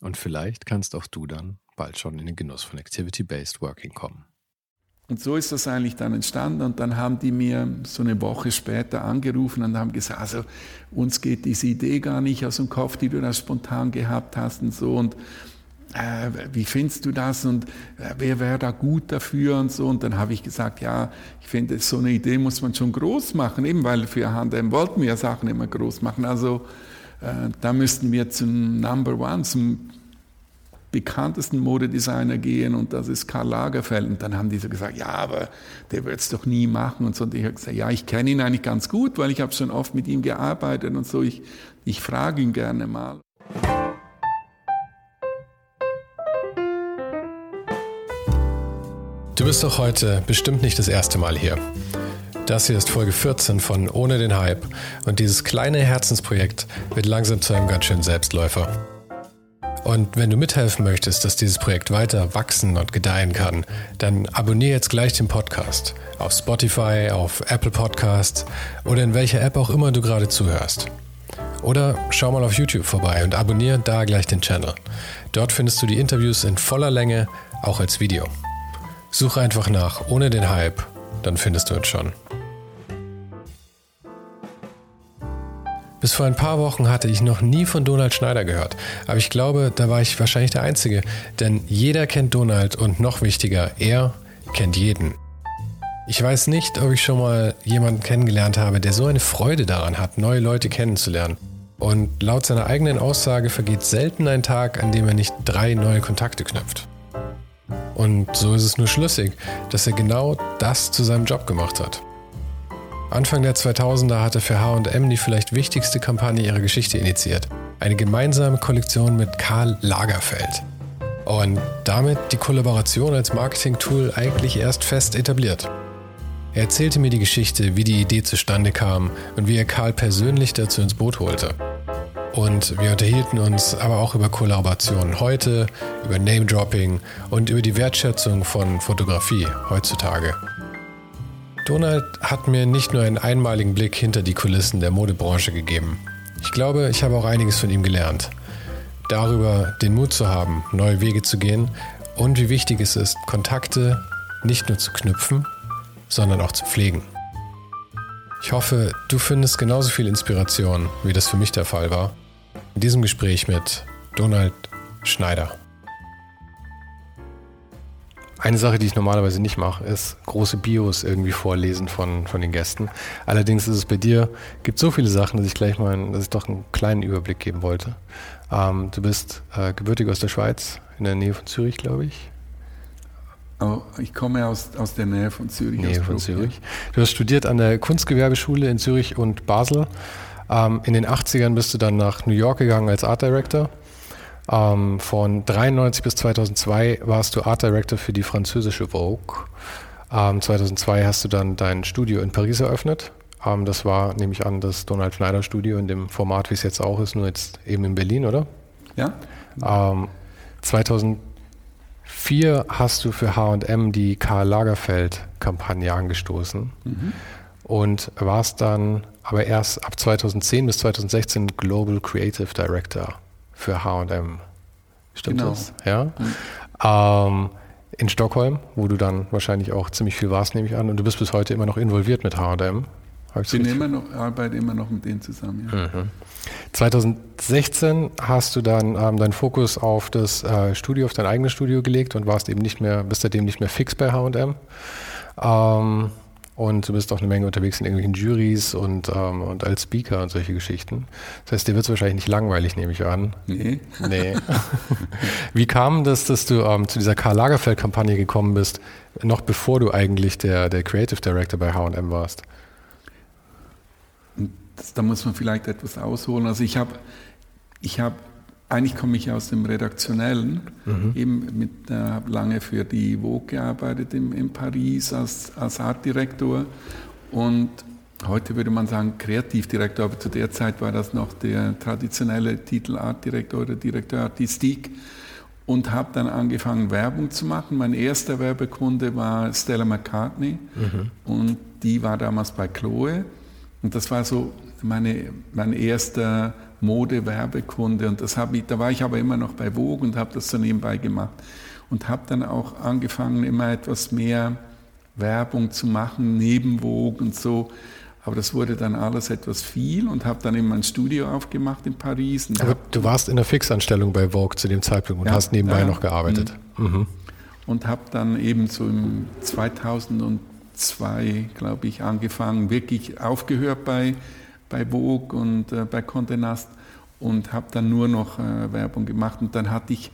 Und vielleicht kannst auch du dann bald schon in den Genuss von Activity-Based Working kommen. Und so ist das eigentlich dann entstanden. Und dann haben die mir so eine Woche später angerufen und haben gesagt, also uns geht diese Idee gar nicht aus dem Kopf, die du da spontan gehabt hast und so. Und äh, wie findest du das und äh, wer wäre da gut dafür und so. Und dann habe ich gesagt, ja, ich finde, so eine Idee muss man schon groß machen, eben weil für H&M wollten wir ja Sachen immer groß machen. Also äh, da müssten wir zum Number One, zum bekanntesten Modedesigner gehen und das ist Karl Lagerfeld. Und dann haben die so gesagt, ja, aber der wird es doch nie machen und so. Und ich habe gesagt, ja, ich kenne ihn eigentlich ganz gut, weil ich habe schon oft mit ihm gearbeitet und so. Ich, ich frage ihn gerne mal. Du bist doch heute bestimmt nicht das erste Mal hier. Das hier ist Folge 14 von Ohne den Hype und dieses kleine Herzensprojekt wird langsam zu einem ganz schönen Selbstläufer. Und wenn du mithelfen möchtest, dass dieses Projekt weiter wachsen und gedeihen kann, dann abonniere jetzt gleich den Podcast auf Spotify, auf Apple Podcasts oder in welcher App auch immer du gerade zuhörst. Oder schau mal auf YouTube vorbei und abonniere da gleich den Channel. Dort findest du die Interviews in voller Länge, auch als Video. Suche einfach nach ohne den Hype, dann findest du es schon. Bis vor ein paar Wochen hatte ich noch nie von Donald Schneider gehört, aber ich glaube, da war ich wahrscheinlich der Einzige, denn jeder kennt Donald und noch wichtiger, er kennt jeden. Ich weiß nicht, ob ich schon mal jemanden kennengelernt habe, der so eine Freude daran hat, neue Leute kennenzulernen. Und laut seiner eigenen Aussage vergeht selten ein Tag, an dem er nicht drei neue Kontakte knüpft. Und so ist es nur schlüssig, dass er genau das zu seinem Job gemacht hat. Anfang der 2000er hat er für HM die vielleicht wichtigste Kampagne ihrer Geschichte initiiert. Eine gemeinsame Kollektion mit Karl Lagerfeld. Und damit die Kollaboration als Marketing-Tool eigentlich erst fest etabliert. Er erzählte mir die Geschichte, wie die Idee zustande kam und wie er Karl persönlich dazu ins Boot holte. Und wir unterhielten uns aber auch über Kollaborationen heute, über Name-Dropping und über die Wertschätzung von Fotografie heutzutage. Donald hat mir nicht nur einen einmaligen Blick hinter die Kulissen der Modebranche gegeben. Ich glaube, ich habe auch einiges von ihm gelernt. Darüber, den Mut zu haben, neue Wege zu gehen und wie wichtig es ist, Kontakte nicht nur zu knüpfen, sondern auch zu pflegen. Ich hoffe, du findest genauso viel Inspiration, wie das für mich der Fall war, in diesem Gespräch mit Donald Schneider. Eine Sache, die ich normalerweise nicht mache, ist große Bios irgendwie vorlesen von, von den Gästen. Allerdings ist es bei dir, gibt so viele Sachen, dass ich gleich mal, dass ich doch einen kleinen Überblick geben wollte. Ähm, du bist äh, gebürtig aus der Schweiz, in der Nähe von Zürich, glaube ich. Oh, ich komme aus, aus der Nähe von Zürich. Nähe von Zürich. Du hast studiert an der Kunstgewerbeschule in Zürich und Basel. Ähm, in den 80ern bist du dann nach New York gegangen als Art Director. Ähm, von 93 bis 2002 warst du Art Director für die französische Vogue. Ähm, 2002 hast du dann dein Studio in Paris eröffnet. Ähm, das war, nehme ich an, das Donald Schneider Studio in dem Format, wie es jetzt auch ist, nur jetzt eben in Berlin, oder? Ja. 2004 ähm, hast du für H&M die Karl Lagerfeld Kampagne angestoßen. Mhm und warst dann aber erst ab 2010 bis 2016 Global Creative Director für HM. Stimmt genau. das? Ja. Mhm. Ähm, in Stockholm, wo du dann wahrscheinlich auch ziemlich viel warst, nehme ich an. Und du bist bis heute immer noch involviert mit HM. Ich bin immer noch, arbeite immer noch mit denen zusammen. Ja. Mhm. 2016 hast du dann ähm, deinen Fokus auf das äh, Studio, auf dein eigenes Studio gelegt und warst eben nicht mehr, bist seitdem nicht mehr fix bei H&M. Ähm, und du bist auch eine Menge unterwegs in irgendwelchen Juries und, ähm, und als Speaker und solche Geschichten. Das heißt, dir wird es wahrscheinlich nicht langweilig, nehme ich an. Nee. Nee. Wie kam das, dass du ähm, zu dieser Karl Lagerfeld-Kampagne gekommen bist, noch bevor du eigentlich der, der Creative Director bei HM warst? Das, da muss man vielleicht etwas ausholen. Also ich habe ich hab eigentlich komme ich aus dem Redaktionellen, mhm. eben mit, äh, lange für die Vogue gearbeitet in, in Paris als, als Artdirektor und heute würde man sagen Kreativdirektor, aber zu der Zeit war das noch der traditionelle Titel Artdirektor oder Direktor Artistik und habe dann angefangen Werbung zu machen. Mein erster Werbekunde war Stella McCartney mhm. und die war damals bei Chloe und das war so meine, mein erster Mode-Werbekunde und das habe ich, da war ich aber immer noch bei Vogue und habe das so nebenbei gemacht und habe dann auch angefangen, immer etwas mehr Werbung zu machen, neben Vogue und so. Aber das wurde dann alles etwas viel und habe dann immer ein Studio aufgemacht in Paris. Aber du warst in der Fixanstellung bei Vogue zu dem Zeitpunkt und ja, hast nebenbei ja, noch gearbeitet. Mhm. mhm. Und habe dann eben so im 2002, glaube ich, angefangen, wirklich aufgehört bei bei Vogue und äh, bei Condé Nast und habe dann nur noch äh, Werbung gemacht. Und dann hatte ich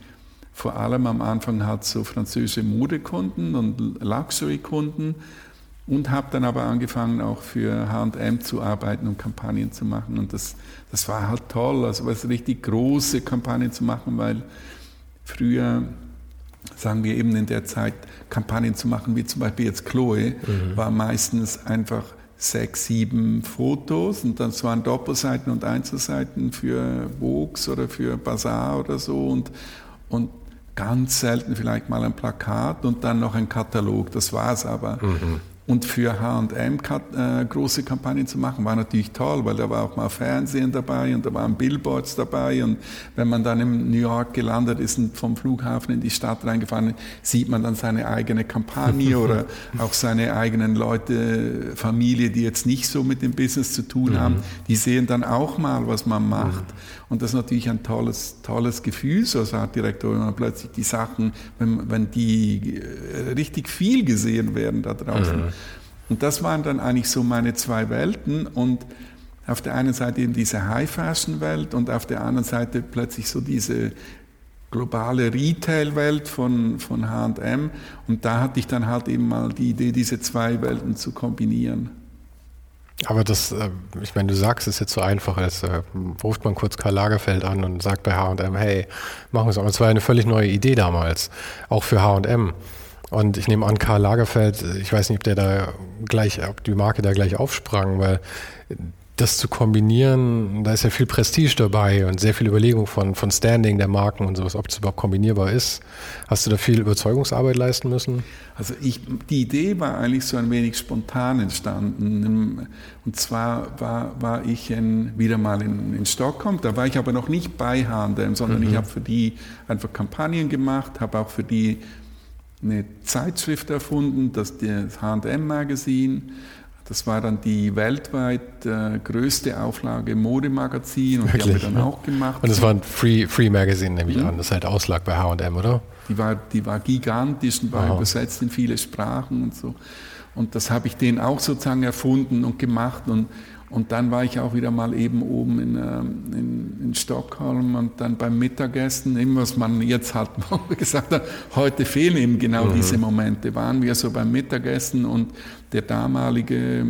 vor allem am Anfang halt so französische Modekunden und Luxury-Kunden und habe dann aber angefangen auch für H&M zu arbeiten und Kampagnen zu machen. Und das, das war halt toll, also was richtig große Kampagnen zu machen, weil früher sagen wir eben in der Zeit, Kampagnen zu machen, wie zum Beispiel jetzt Chloe, mhm. war meistens einfach sechs, sieben Fotos und dann waren Doppelseiten und Einzelseiten für Vox oder für Bazaar oder so und, und ganz selten vielleicht mal ein Plakat und dann noch ein Katalog. Das war es aber. Mhm. Und für H&M äh, große Kampagnen zu machen, war natürlich toll, weil da war auch mal Fernsehen dabei und da waren Billboards dabei. Und wenn man dann in New York gelandet ist und vom Flughafen in die Stadt reingefahren ist, sieht man dann seine eigene Kampagne oder auch seine eigenen Leute, Familie, die jetzt nicht so mit dem Business zu tun mhm. haben, die sehen dann auch mal, was man macht. Mhm. Und das ist natürlich ein tolles, tolles Gefühl, so als Artdirektor, wenn man plötzlich die Sachen, wenn, wenn die äh, richtig viel gesehen werden da draußen. Mhm. Und das waren dann eigentlich so meine zwei Welten und auf der einen Seite eben diese High-Fashion-Welt und auf der anderen Seite plötzlich so diese globale Retail-Welt von, von H&M und da hatte ich dann halt eben mal die Idee, diese zwei Welten zu kombinieren. Aber das, äh, ich meine, du sagst es jetzt so einfach, als äh, ruft man kurz Karl Lagerfeld an und sagt bei H&M, hey, machen wir es. Aber es war eine völlig neue Idee damals, auch für H&M. Und ich nehme an, Karl Lagerfeld, ich weiß nicht, ob der da gleich, ob die Marke da gleich aufsprang, weil das zu kombinieren, da ist ja viel Prestige dabei und sehr viel Überlegung von, von Standing der Marken und sowas, ob es überhaupt kombinierbar ist. Hast du da viel Überzeugungsarbeit leisten müssen? Also ich, die Idee war eigentlich so ein wenig spontan entstanden. Und zwar war, war ich in, wieder mal in, in Stockholm, da war ich aber noch nicht bei H&M, sondern mhm. ich habe für die einfach Kampagnen gemacht, habe auch für die eine Zeitschrift erfunden, das, das H&M-Magazin das war dann die weltweit äh, größte Auflage Modemagazin und Wirklich? die haben wir dann auch gemacht. Und das war ein Free, Free Magazine, nehme ich mhm. an, das halt Auslag bei H&M, oder? Die war, die war gigantisch und war Aha. übersetzt in viele Sprachen und so. Und das habe ich denen auch sozusagen erfunden und gemacht und, und dann war ich auch wieder mal eben oben in, ähm, in, in Stockholm und dann beim Mittagessen, eben was man jetzt halt gesagt hat, heute fehlen eben genau mhm. diese Momente. Waren wir so beim Mittagessen und der damalige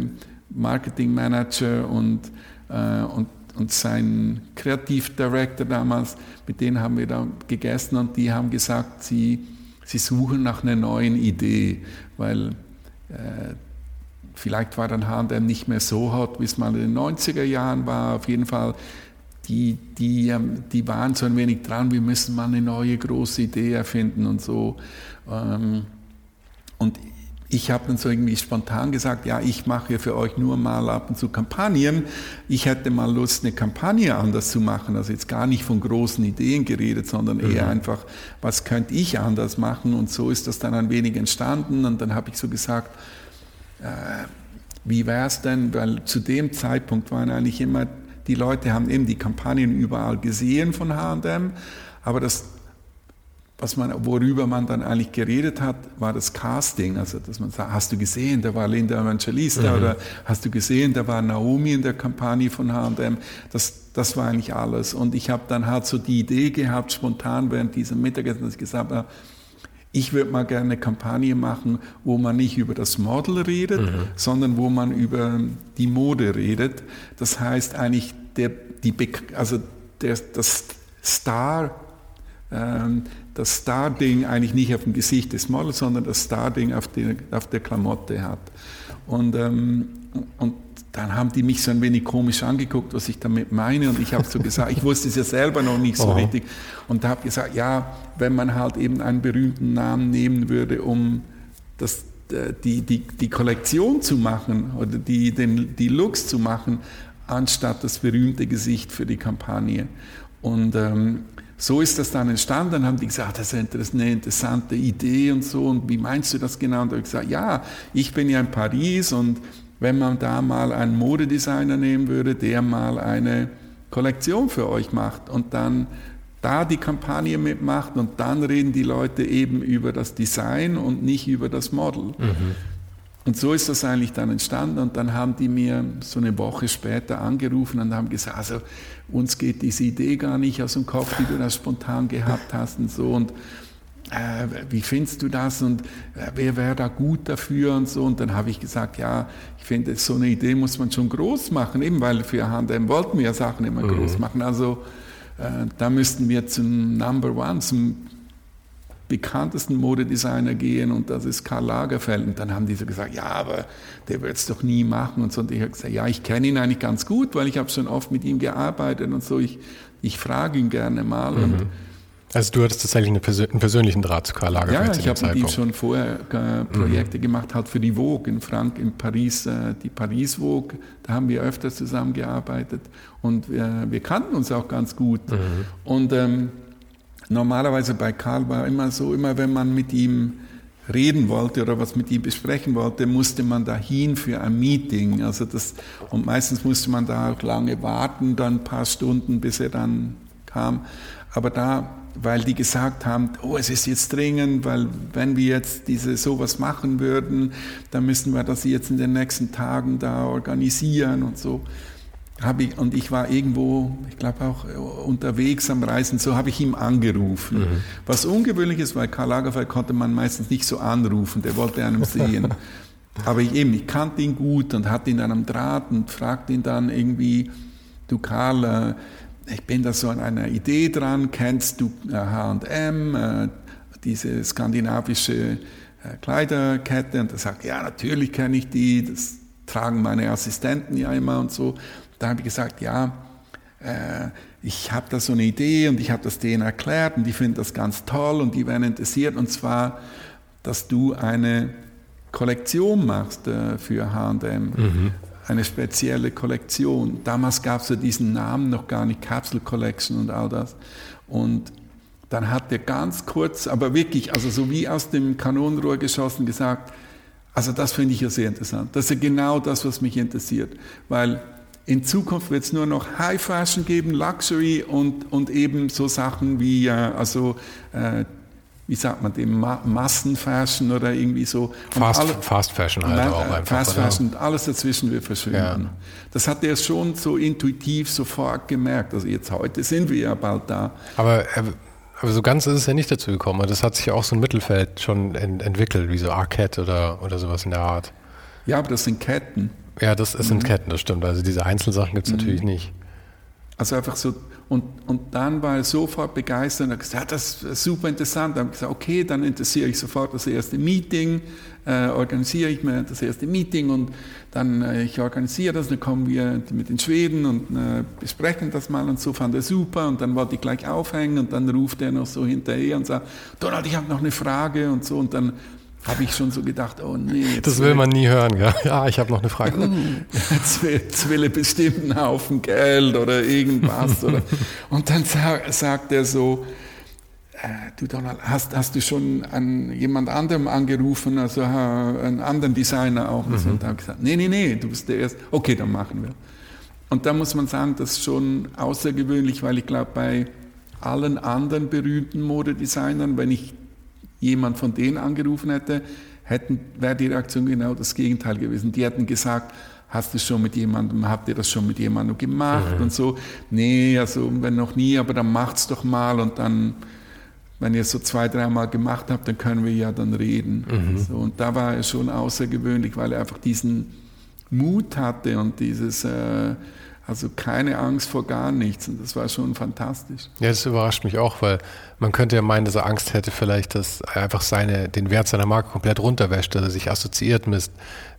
Marketingmanager und, äh, und, und sein Kreativdirektor damals, mit denen haben wir da gegessen und die haben gesagt, sie, sie suchen nach einer neuen Idee, weil äh, Vielleicht war dann H&M nicht mehr so hot, wie es mal in den 90er Jahren war. Auf jeden Fall, die, die, ähm, die waren so ein wenig dran, wir müssen mal eine neue große Idee erfinden und so. Ähm, und ich habe dann so irgendwie spontan gesagt, ja, ich mache ja für euch nur mal ab und zu Kampagnen. Ich hätte mal Lust, eine Kampagne anders zu machen. Also jetzt gar nicht von großen Ideen geredet, sondern eher mhm. einfach, was könnte ich anders machen? Und so ist das dann ein wenig entstanden. Und dann habe ich so gesagt, wie wäre es denn, weil zu dem Zeitpunkt waren eigentlich immer die Leute haben eben die Kampagnen überall gesehen von H&M, aber das was man, worüber man dann eigentlich geredet hat, war das Casting. Also, dass man sagt, hast du gesehen, da war Linda Evangelista mhm. oder hast du gesehen, da war Naomi in der Kampagne von H&M. Das, das war eigentlich alles. Und ich habe dann halt so die Idee gehabt, spontan während diesem Mittagessen, dass ich gesagt habe, ich würde mal gerne eine Kampagne machen, wo man nicht über das Model redet, mhm. sondern wo man über die Mode redet. Das heißt eigentlich, der, die, also der, das Star ähm, das Star-Ding eigentlich nicht auf dem Gesicht des Models, sondern das Star-Ding auf, auf der Klamotte hat. Und, ähm, und dann haben die mich so ein wenig komisch angeguckt, was ich damit meine. Und ich habe so gesagt, ich wusste es ja selber noch nicht so oh. richtig. Und da habe gesagt, ja, wenn man halt eben einen berühmten Namen nehmen würde, um das, äh, die, die, die Kollektion zu machen oder die, den, die Looks zu machen, anstatt das berühmte Gesicht für die Kampagne. Und ähm, so ist das dann entstanden. Dann haben die gesagt, das ist eine interessante Idee und so. Und wie meinst du das genau? Und da habe ich gesagt, ja, ich bin ja in Paris und wenn man da mal einen Modedesigner nehmen würde, der mal eine Kollektion für euch macht und dann da die Kampagne mitmacht und dann reden die Leute eben über das Design und nicht über das Model. Mhm. Und so ist das eigentlich dann entstanden und dann haben die mir so eine Woche später angerufen und haben gesagt, also uns geht diese Idee gar nicht aus dem Kopf, die du da spontan gehabt hast und so und äh, wie findest du das und äh, wer wäre da gut dafür und so und dann habe ich gesagt, ja, finde, so eine Idee muss man schon groß machen, eben weil für H&M wollten wir ja Sachen immer mhm. groß machen, also äh, da müssten wir zum Number One, zum bekanntesten Modedesigner gehen und das ist Karl Lagerfeld. Und dann haben die so gesagt, ja, aber der wird es doch nie machen und so. Und ich habe gesagt, ja, ich kenne ihn eigentlich ganz gut, weil ich habe schon oft mit ihm gearbeitet und so. Ich, ich frage ihn gerne mal. Mhm. Und also du hattest tatsächlich eine Persön einen persönlichen Draht zu Karl Lagerfeld. Ja, ich habe mit ihm schon vorher äh, Projekte mhm. gemacht, halt für die Vogue in Frank, in Paris, äh, die Paris Vogue. Da haben wir öfter zusammengearbeitet und wir, wir kannten uns auch ganz gut. Mhm. Und ähm, Normalerweise bei Karl war immer so, immer wenn man mit ihm reden wollte oder was mit ihm besprechen wollte, musste man dahin für ein Meeting. Also das, und meistens musste man da auch lange warten, dann ein paar Stunden, bis er dann kam. Aber da, weil die gesagt haben, oh, es ist jetzt dringend, weil wenn wir jetzt diese sowas machen würden, dann müssen wir das jetzt in den nächsten Tagen da organisieren und so habe ich, und ich war irgendwo, ich glaube auch äh, unterwegs am Reisen, so habe ich ihm angerufen. Mhm. Was ungewöhnlich ist, weil Karl Lagerfeld konnte man meistens nicht so anrufen, der wollte einem sehen. Aber ich eben, ich kannte ihn gut und hatte ihn dann am Draht und fragte ihn dann irgendwie, du Karl, äh, ich bin da so an einer Idee dran, kennst du H&M, äh, diese skandinavische Kleiderkette? Und er sagt, ja, natürlich kenne ich die, das tragen meine Assistenten ja immer und so. Da habe ich gesagt, ja, äh, ich habe da so eine Idee und ich habe das denen erklärt und die finden das ganz toll und die werden interessiert und zwar, dass du eine Kollektion machst äh, für H&M, mhm. Eine spezielle Kollektion. Damals gab es ja diesen Namen noch gar nicht, Capsule Collection und all das. Und dann hat er ganz kurz, aber wirklich, also so wie aus dem Kanonenrohr geschossen, gesagt, also das finde ich ja sehr interessant. Das ist ja genau das, was mich interessiert, weil in Zukunft wird es nur noch High Fashion geben, Luxury und, und eben so Sachen wie, äh, also, äh, wie sagt man dem, Ma Massenfashion oder irgendwie so. Fast, alle, Fast Fashion halt auch einfach. Fast Fashion und alles dazwischen wird verschwinden. Ja. Das hat er schon so intuitiv sofort gemerkt. Also jetzt heute sind wir ja bald da. Aber, äh, aber so ganz ist es ja nicht dazu gekommen. Das hat sich auch so ein Mittelfeld schon ent entwickelt, wie so Arcade oder, oder sowas in der Art. Ja, aber das sind Ketten. Ja, das, das sind mhm. Ketten, das stimmt. Also diese Einzelsachen gibt es mhm. natürlich nicht. Also einfach so, und, und dann war er sofort begeistert und hat gesagt, ja, das ist super interessant. Dann habe ich gesagt, okay, dann interessiere ich sofort das erste Meeting, äh, organisiere ich mir das erste Meeting und dann, äh, ich organisiere das, dann kommen wir mit den Schweden und äh, besprechen das mal und so, fand er super und dann wollte ich gleich aufhängen und dann ruft er noch so hinterher und sagt, Donald, ich habe noch eine Frage und so und dann habe ich schon so gedacht, oh nee. Das will man nie hören, ja. Ja, ich habe noch eine Frage. Will er bestimmt einen Haufen Geld oder irgendwas. oder. Und dann sag, sagt er so, äh, du Donald, hast, hast du schon an jemand anderem angerufen, also einen anderen Designer auch? Mhm. Und habe gesagt, nee, nee, nee, du bist der Erste. Okay, dann machen wir. Und da muss man sagen, das ist schon außergewöhnlich, weil ich glaube, bei allen anderen berühmten Modedesignern, wenn ich jemand von denen angerufen hätte, hätten, wäre die Reaktion genau das Gegenteil gewesen. Die hätten gesagt, hast du schon mit jemandem, habt ihr das schon mit jemandem gemacht mhm. und so. Nee, also wenn noch nie, aber dann macht's doch mal und dann, wenn ihr es so zwei, dreimal gemacht habt, dann können wir ja dann reden. Mhm. So, und da war er schon außergewöhnlich, weil er einfach diesen Mut hatte und dieses, äh, also keine Angst vor gar nichts. Und das war schon fantastisch. Ja, das überrascht mich auch, weil man könnte ja meinen, dass er Angst hätte, vielleicht, dass er einfach seine, den Wert seiner Marke komplett runterwäscht, dass er sich assoziiert mit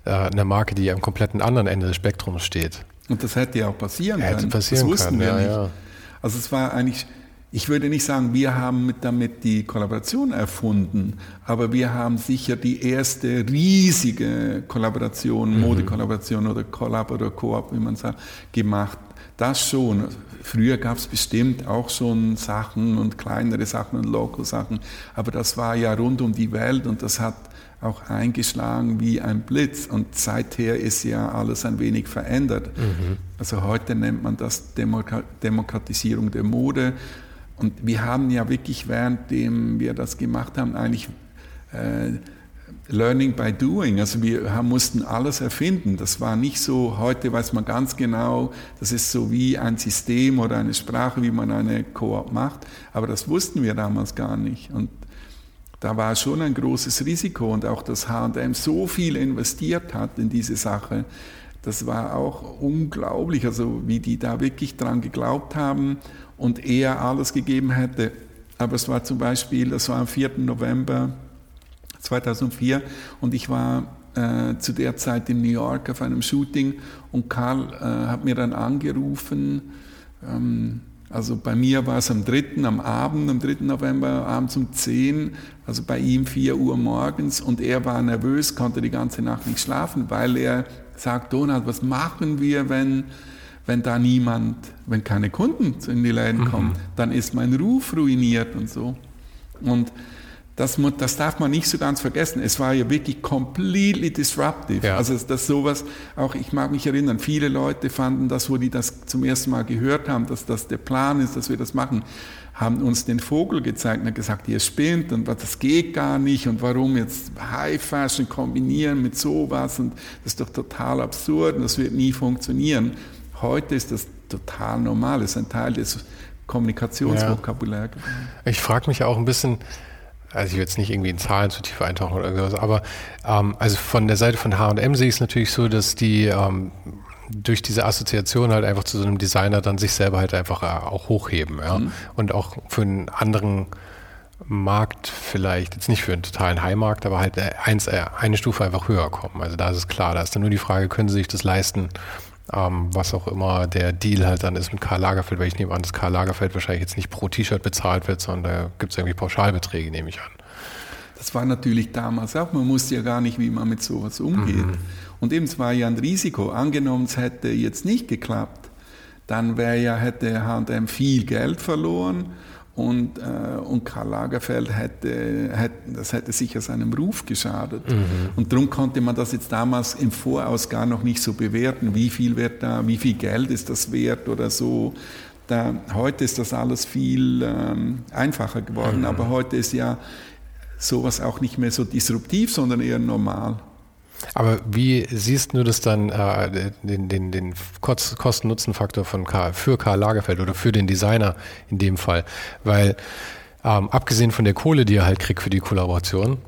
äh, einer Marke, die am kompletten anderen Ende des Spektrums steht. Und das hätte ja auch passieren hätte können. Passieren das wussten können, wir ja, nicht. Ja. Also es war eigentlich ich würde nicht sagen, wir haben mit damit die Kollaboration erfunden, aber wir haben sicher die erste riesige Kollaboration, mhm. Modekollaboration oder Collab oder Coop, wie man sagt, gemacht. Das schon. Früher gab es bestimmt auch schon Sachen und kleinere Sachen und Local-Sachen, aber das war ja rund um die Welt und das hat auch eingeschlagen wie ein Blitz. Und seither ist ja alles ein wenig verändert. Mhm. Also heute nennt man das Demokratisierung der Mode. Und wir haben ja wirklich, währenddem wir das gemacht haben, eigentlich äh, Learning by Doing. Also wir haben, mussten alles erfinden. Das war nicht so, heute weiß man ganz genau, das ist so wie ein System oder eine Sprache, wie man eine Koop macht. Aber das wussten wir damals gar nicht. Und da war schon ein großes Risiko und auch, dass H&M so viel investiert hat in diese Sache, das war auch unglaublich, also wie die da wirklich dran geglaubt haben und er alles gegeben hätte. Aber es war zum Beispiel, das war am 4. November 2004 und ich war äh, zu der Zeit in New York auf einem Shooting und Karl äh, hat mir dann angerufen, ähm, also bei mir war es am 3. am Abend, am 3. November, abends um 10, also bei ihm 4 Uhr morgens und er war nervös, konnte die ganze Nacht nicht schlafen, weil er sagt, Donald, was machen wir, wenn wenn da niemand, wenn keine Kunden in die Läden mhm. kommen, dann ist mein Ruf ruiniert und so. Und das, das darf man nicht so ganz vergessen. Es war ja wirklich completely disruptive. Ja. Also das sowas, auch ich mag mich erinnern, viele Leute fanden das, wo die das zum ersten Mal gehört haben, dass das der Plan ist, dass wir das machen, haben uns den Vogel gezeigt und gesagt, ihr spinnt und das geht gar nicht und warum jetzt High Fashion kombinieren mit sowas und das ist doch total absurd und das wird nie funktionieren. Heute ist das total normal, ist ein Teil des Kommunikationsvokabulars. Ja. Ich frage mich auch ein bisschen, also ich will jetzt nicht irgendwie in Zahlen zu tief eintauchen oder irgendwas, aber ähm, also von der Seite von H&M sehe ich es natürlich so, dass die ähm, durch diese Assoziation halt einfach zu so einem Designer dann sich selber halt einfach äh, auch hochheben, ja. Mhm. Und auch für einen anderen Markt vielleicht, jetzt nicht für einen totalen High-Markt, aber halt äh, eins, äh, eine Stufe einfach höher kommen. Also da ist es klar, da ist dann nur die Frage, können sie sich das leisten, ähm, was auch immer der Deal halt dann ist mit Karl Lagerfeld, weil ich nehme an, dass Karl Lagerfeld wahrscheinlich jetzt nicht pro T-Shirt bezahlt wird, sondern da gibt es irgendwie Pauschalbeträge, nehme ich an. Das war natürlich damals auch, man wusste ja gar nicht, wie man mit sowas umgeht. Mhm. Und eben, es war ja ein Risiko. Angenommen, es hätte jetzt nicht geklappt, dann wäre ja, hätte H&M viel Geld verloren und, äh, und Karl Lagerfeld hätte, hätte, das hätte sicher seinem Ruf geschadet. Mhm. Und darum konnte man das jetzt damals im Voraus gar noch nicht so bewerten, wie viel wird da, wie viel Geld ist das wert oder so. Da, heute ist das alles viel ähm, einfacher geworden, mhm. aber heute ist ja sowas auch nicht mehr so disruptiv, sondern eher normal. Aber wie siehst du das dann, äh, den, den, den Kosten-Nutzen-Faktor von Karl, für Karl Lagerfeld oder für den Designer in dem Fall? Weil ähm, abgesehen von der Kohle, die er halt kriegt für die Kollaboration,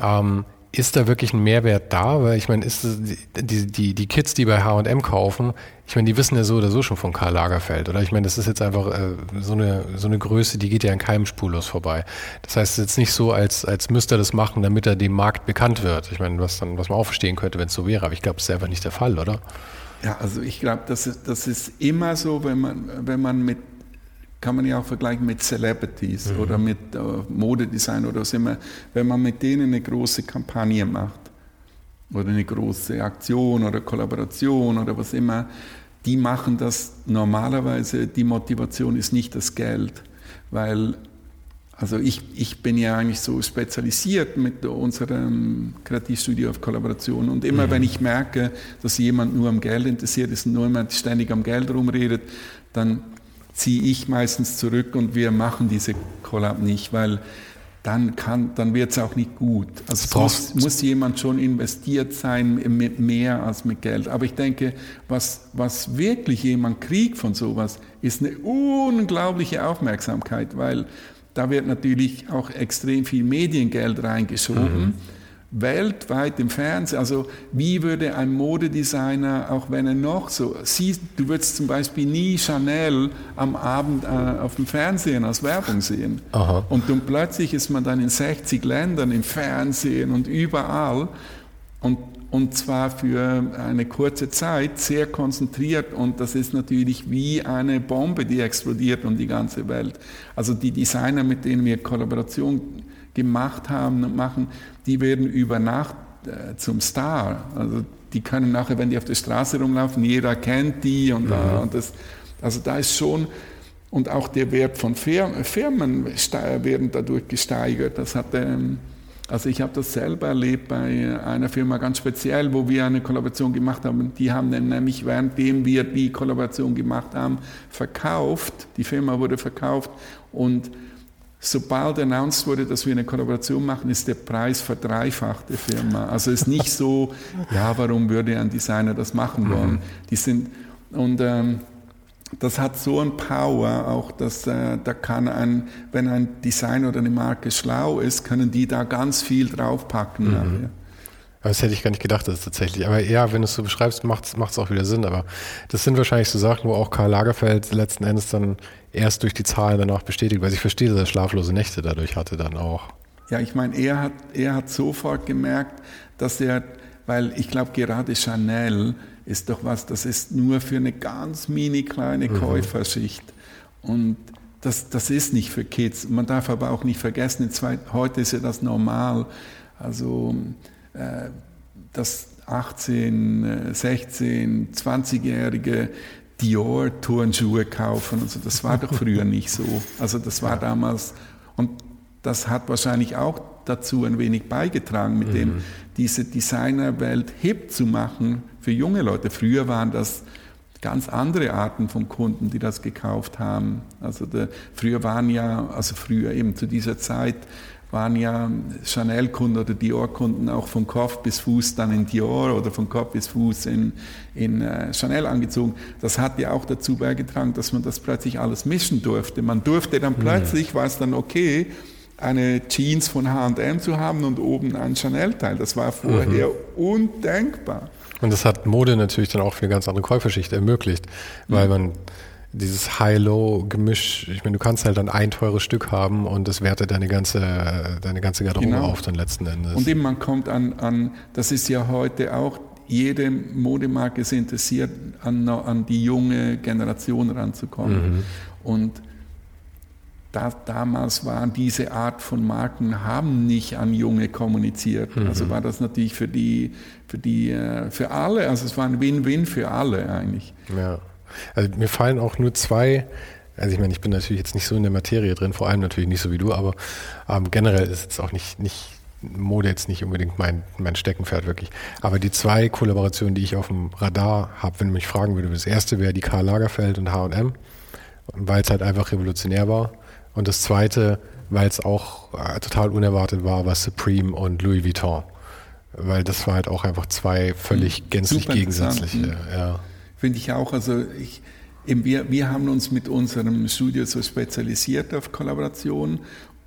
ähm, ist da wirklich ein Mehrwert da? Weil ich meine, ist die, die, die Kids, die bei HM kaufen, ich meine, die wissen ja so oder so schon von Karl Lagerfeld, oder? Ich meine, das ist jetzt einfach äh, so, eine, so eine Größe, die geht ja an keinem spurlos vorbei. Das heißt, es ist jetzt nicht so, als, als müsste er das machen, damit er dem Markt bekannt wird. Ich meine, was, dann, was man auch verstehen könnte, wenn es so wäre, aber ich glaube, das ist einfach nicht der Fall, oder? Ja, also ich glaube, das ist, das ist immer so, wenn man, wenn man mit kann man ja auch vergleichen mit Celebrities mhm. oder mit äh, Modedesign oder was immer, wenn man mit denen eine große Kampagne macht oder eine große Aktion oder Kollaboration oder was immer, die machen das normalerweise, die Motivation ist nicht das Geld, weil also ich, ich bin ja eigentlich so spezialisiert mit unserem Kreativstudio auf Kollaboration und immer mhm. wenn ich merke, dass jemand nur am Geld interessiert ist und nur jemand ständig am Geld rumredet, dann ziehe ich meistens zurück und wir machen diese Collab nicht, weil dann, kann, dann wird es auch nicht gut. Also es muss, muss, jemand schon investiert sein mit mehr als mit Geld. Aber ich denke, was, was wirklich jemand kriegt von sowas, ist eine unglaubliche Aufmerksamkeit, weil da wird natürlich auch extrem viel Mediengeld reingeschoben. Mhm. Weltweit im Fernsehen. Also wie würde ein Modedesigner, auch wenn er noch so, siehst, du würdest zum Beispiel nie Chanel am Abend äh, auf dem Fernsehen als Werbung sehen. Aha. Und dann plötzlich ist man dann in 60 Ländern im Fernsehen und überall. Und und zwar für eine kurze Zeit sehr konzentriert und das ist natürlich wie eine Bombe, die explodiert um die ganze Welt. Also die Designer, mit denen wir Kollaboration gemacht haben und machen, die werden über Nacht äh, zum Star. Also die können nachher, wenn die auf der Straße rumlaufen, jeder kennt die und, mhm. und das, also da ist schon und auch der Wert von Firmen werden dadurch gesteigert. Das hat ähm, also ich habe das selber erlebt bei einer Firma ganz speziell, wo wir eine Kollaboration gemacht haben. Die haben dann nämlich, währenddem wir die Kollaboration gemacht haben, verkauft. Die Firma wurde verkauft und sobald announced wurde, dass wir eine Kollaboration machen, ist der Preis verdreifacht der Firma. Also es ist nicht so, ja, warum würde ein Designer das machen wollen? Mhm. Die sind und ähm, das hat so ein Power, auch dass äh, da kann ein, wenn ein Designer oder eine Marke schlau ist, können die da ganz viel draufpacken. Mhm. Das hätte ich gar nicht gedacht, das ist tatsächlich. Aber ja, wenn du es so beschreibst, macht es auch wieder Sinn. Aber das sind wahrscheinlich so Sachen, wo auch Karl Lagerfeld letzten Endes dann erst durch die Zahlen danach bestätigt, weil ich verstehe, dass er schlaflose Nächte dadurch hatte dann auch. Ja, ich meine, er hat, er hat sofort gemerkt, dass er, weil ich glaube, gerade Chanel ist doch was, das ist nur für eine ganz mini kleine mhm. Käuferschicht. Und das, das ist nicht für Kids. Man darf aber auch nicht vergessen, heute ist ja das normal. Also, dass 18, 16, 20-Jährige Dior-Turnschuhe kaufen. Also das war doch früher nicht so. Also das war damals, und das hat wahrscheinlich auch dazu ein wenig beigetragen, mit mhm. dem diese Designerwelt hip zu machen für junge Leute. Früher waren das ganz andere Arten von Kunden, die das gekauft haben. Also der, früher waren ja, also früher eben zu dieser Zeit waren ja Chanel-Kunden oder Dior-Kunden auch von Kopf bis Fuß dann in Dior oder von Kopf bis Fuß in, in uh, Chanel angezogen. Das hat ja auch dazu beigetragen, dass man das plötzlich alles mischen durfte. Man durfte dann plötzlich, war es dann okay, eine Jeans von H&M zu haben und oben ein Chanel-Teil. Das war vorher mhm. undenkbar. Und das hat Mode natürlich dann auch für eine ganz andere Käuferschicht ermöglicht, weil mhm. man dieses High-Low-Gemisch, ich meine, du kannst halt dann ein teures Stück haben und das wertet deine ganze, deine ganze Garderobe genau. auf dann letzten Endes. Und eben man kommt an, an, das ist ja heute auch, jede Modemarke ist interessiert, an, an die junge Generation ranzukommen. Mhm. Und da, damals waren diese Art von Marken haben nicht an Junge kommuniziert. Mhm. Also war das natürlich für die, für die, äh, für alle, also es war ein Win-Win für alle eigentlich. Ja. Also mir fallen auch nur zwei, also ich meine, ich bin natürlich jetzt nicht so in der Materie drin, vor allem natürlich nicht so wie du, aber ähm, generell ist es auch nicht, nicht Mode jetzt nicht unbedingt mein, mein Steckenpferd wirklich. Aber die zwei Kollaborationen, die ich auf dem Radar habe, wenn du mich fragen würde, das erste wäre die Karl Lagerfeld und H&M, weil es halt einfach revolutionär war. Und das zweite, weil es auch äh, total unerwartet war, war Supreme und Louis Vuitton. Weil das war halt auch einfach zwei völlig hm, gänzlich Super gegensätzliche. Ja. Finde ich auch. Also ich, wir, wir haben uns mit unserem Studio so spezialisiert auf Kollaboration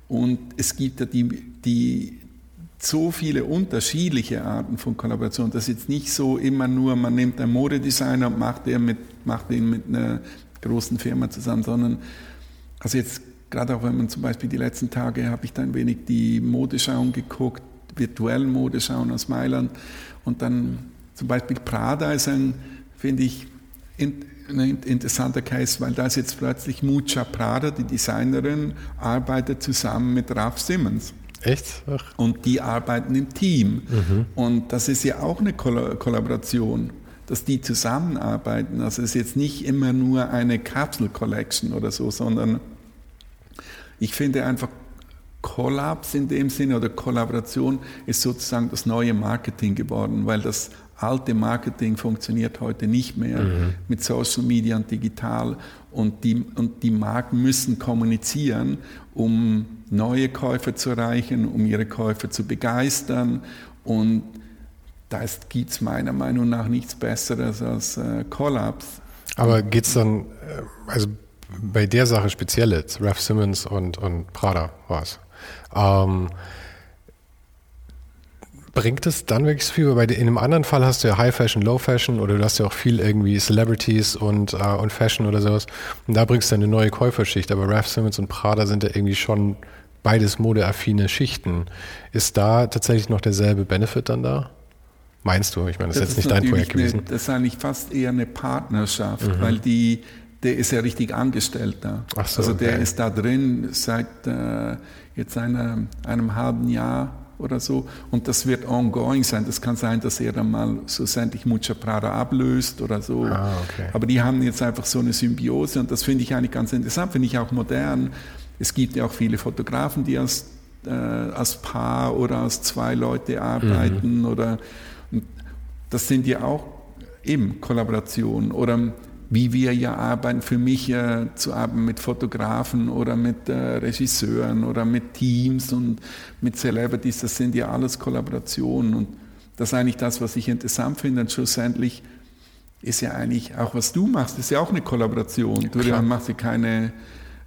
und es gibt ja die, die so viele unterschiedliche Arten von Kollaboration. Das ist jetzt nicht so immer nur, man nimmt einen Modedesigner und macht, den mit, macht den mit einer großen Firma zusammen, sondern also jetzt Gerade auch wenn man zum Beispiel die letzten Tage habe ich da ein wenig die Modeschauen geguckt, virtuellen Modeschauen aus Mailand. Und dann zum Beispiel Prada ist ein, finde ich, ein interessanter Case, weil da ist jetzt plötzlich Mucha Prada, die Designerin, arbeitet zusammen mit Ralph Simmons. Echt? Ach. Und die arbeiten im Team. Mhm. Und das ist ja auch eine Kollaboration, dass die zusammenarbeiten. Also es ist jetzt nicht immer nur eine Capsule Collection oder so, sondern ich finde einfach, Collabs in dem Sinne oder Kollaboration ist sozusagen das neue Marketing geworden, weil das alte Marketing funktioniert heute nicht mehr mhm. mit Social Media und digital und die, und die Marken müssen kommunizieren, um neue Käufer zu erreichen, um ihre Käufer zu begeistern und da gibt es meiner Meinung nach nichts Besseres als äh, Collabs. Aber geht es dann, äh, also bei der Sache speziell jetzt, Ralph Simmons und, und Prada war es. Ähm, bringt es dann wirklich so viel? Weil in einem anderen Fall hast du ja High Fashion, Low Fashion oder du hast ja auch viel irgendwie Celebrities und, äh, und Fashion oder sowas. Und da bringst du eine neue Käuferschicht. Aber Ralph Simmons und Prada sind ja irgendwie schon beides modeaffine Schichten. Ist da tatsächlich noch derselbe Benefit dann da? Meinst du? Ich meine, das, das ist jetzt nicht dein Projekt gewesen. Eine, das ist eigentlich fast eher eine Partnerschaft, mhm. weil die, der ist ja richtig angestellt da. Ach so, also der okay. ist da drin seit äh, jetzt einer, einem halben Jahr oder so. Und das wird ongoing sein. Das kann sein, dass er dann mal schlussendlich Mucha Prada ablöst oder so. Ah, okay. Aber die haben jetzt einfach so eine Symbiose und das finde ich eigentlich ganz interessant, finde ich auch modern. Es gibt ja auch viele Fotografen, die als, äh, als Paar oder als zwei Leute arbeiten mhm. oder das sind ja auch eben Kollaborationen oder wie wir ja arbeiten, für mich äh, zu arbeiten mit Fotografen oder mit äh, Regisseuren oder mit Teams und mit Celebrities, das sind ja alles Kollaborationen und das ist eigentlich das, was ich interessant finde und schlussendlich ist ja eigentlich auch, was du machst, ist ja auch eine Kollaboration. Du Klar. machst ja keine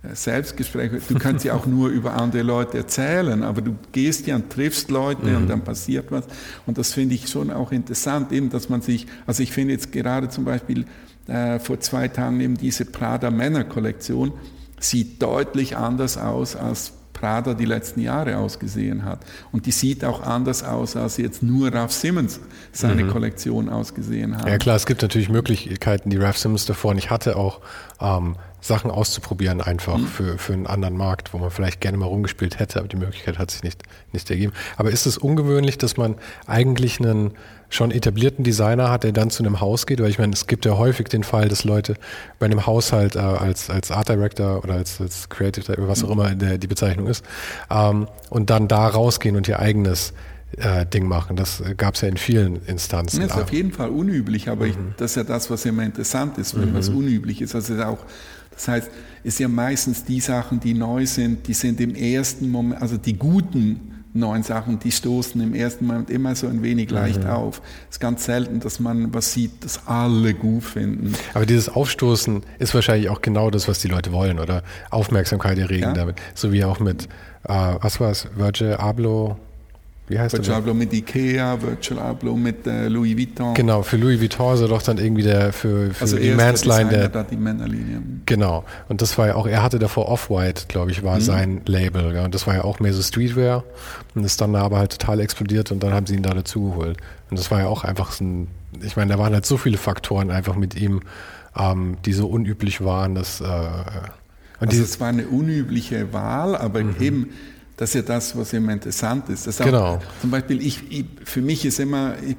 äh, Selbstgespräche, du kannst ja auch nur über andere Leute erzählen, aber du gehst ja und triffst Leute mhm. und dann passiert was. Und das finde ich schon auch interessant, eben, dass man sich, also ich finde jetzt gerade zum Beispiel äh, vor zwei Tagen eben diese Prada Männer Kollektion, sieht deutlich anders aus als Prada die letzten Jahre ausgesehen hat. Und die sieht auch anders aus, als jetzt nur Ralph Simmons seine mhm. Kollektion ausgesehen hat. Ja klar, es gibt natürlich Möglichkeiten, die Ralph Simmons davor nicht hatte, auch ähm, Sachen auszuprobieren einfach mhm. für, für einen anderen Markt, wo man vielleicht gerne mal rumgespielt hätte, aber die Möglichkeit hat sich nicht, nicht ergeben. Aber ist es ungewöhnlich, dass man eigentlich einen schon etablierten Designer hat, der dann zu einem Haus geht? Weil ich meine, es gibt ja häufig den Fall, dass Leute bei einem Haushalt äh, als, als Art Director oder als, als Creative Director, was auch mhm. immer der, die Bezeichnung ist, ähm, und dann da rausgehen und ihr eigenes äh, Ding machen. Das gab es ja in vielen Instanzen. Das ist auf jeden Fall unüblich, aber mhm. ich, das ist ja das, was immer interessant ist, wenn mhm. was unüblich ist. Also auch das heißt, es sind ja meistens die Sachen, die neu sind, die sind im ersten Moment, also die guten neuen Sachen, die stoßen im ersten Moment immer so ein wenig leicht mhm. auf. Es ist ganz selten, dass man was sieht, das alle gut finden. Aber dieses Aufstoßen ist wahrscheinlich auch genau das, was die Leute wollen, oder? Aufmerksamkeit erregen ja. damit. So wie auch mit, äh, was war es, Virgil Abloh, wie heißt Virtual Abloh mit Ikea, Virtual Abloh mit äh, Louis Vuitton. Genau, für Louis Vuitton ist er doch dann irgendwie der für, für also die Mansline der. Da die Männerlinie. Genau. Und das war ja auch, er hatte davor Off-White, glaube ich, war mhm. sein Label. Ja. Und das war ja auch mehr so Streetwear und ist dann aber halt total explodiert und dann haben sie ihn da dazugeholt. Und das war ja auch einfach so ein, ich meine, da waren halt so viele Faktoren einfach mit ihm, ähm, die so unüblich waren, dass äh, und also es war eine unübliche Wahl, aber mhm. eben das ist ja das, was immer interessant ist. Das genau. Auch, zum Beispiel, ich, ich, für mich ist immer, ich,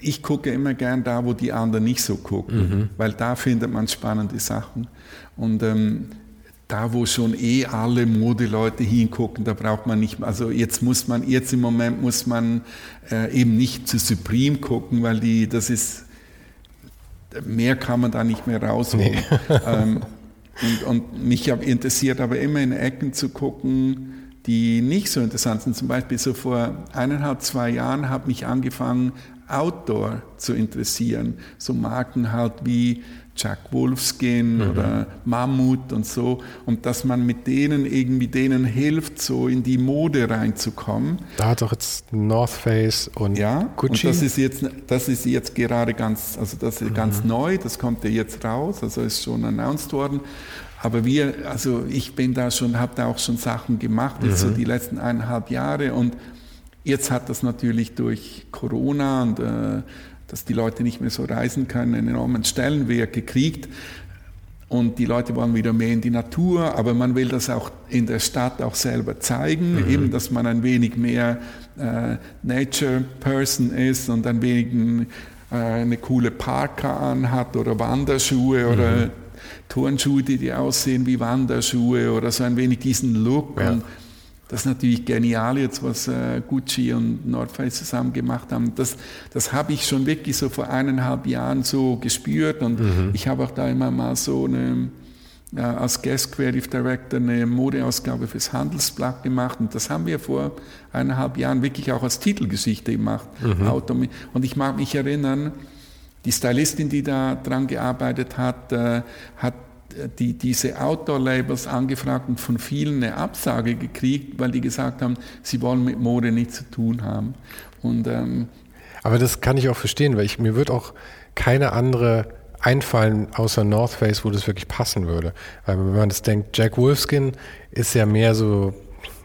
ich, gucke immer gern da, wo die anderen nicht so gucken, mhm. weil da findet man spannende Sachen. Und ähm, da, wo schon eh alle Modeleute hingucken, da braucht man nicht, also jetzt muss man, jetzt im Moment muss man äh, eben nicht zu Supreme gucken, weil die, das ist, mehr kann man da nicht mehr rausholen. Nee. ähm, und, und mich interessiert aber immer in Ecken zu gucken, die nicht so interessant sind. Zum Beispiel so vor eineinhalb, zwei Jahren habe ich angefangen, Outdoor zu interessieren. So Marken halt wie Jack Wolfskin mhm. oder Mammut und so. Und dass man mit denen irgendwie denen hilft, so in die Mode reinzukommen. Da hat doch jetzt North Face und ja, Gucci. Und das ist jetzt, das ist jetzt gerade ganz, also das ist mhm. ganz neu, das kommt ja jetzt raus, also ist schon announced worden. Aber wir, also ich bin da schon, habe da auch schon Sachen gemacht, jetzt mhm. so die letzten eineinhalb Jahre und jetzt hat das natürlich durch Corona und äh, dass die Leute nicht mehr so reisen können, einen enormen Stellenwert gekriegt. Und die Leute wollen wieder mehr in die Natur, aber man will das auch in der Stadt auch selber zeigen, mhm. eben, dass man ein wenig mehr äh, Nature Person ist und ein wenig äh, eine coole Parker anhat oder Wanderschuhe mhm. oder Turnschuhe, die, die aussehen wie Wanderschuhe oder so ein wenig diesen Look. Ja. Und, das ist natürlich genial jetzt, was äh, Gucci und North Face zusammen gemacht haben. Das, das habe ich schon wirklich so vor eineinhalb Jahren so gespürt und mhm. ich habe auch da immer mal so eine, äh, als Guest Creative Director eine Modeausgabe fürs Handelsblatt gemacht und das haben wir vor eineinhalb Jahren wirklich auch als Titelgeschichte gemacht. Mhm. Und ich mag mich erinnern, die Stylistin, die da dran gearbeitet hat, äh, hat die, diese Outdoor-Labels angefragt und von vielen eine Absage gekriegt, weil die gesagt haben, sie wollen mit Mode nichts zu tun haben. Und, ähm, Aber das kann ich auch verstehen, weil ich, mir wird auch keine andere einfallen außer North Face, wo das wirklich passen würde. Weil wenn man das denkt, Jack Wolfskin ist ja mehr so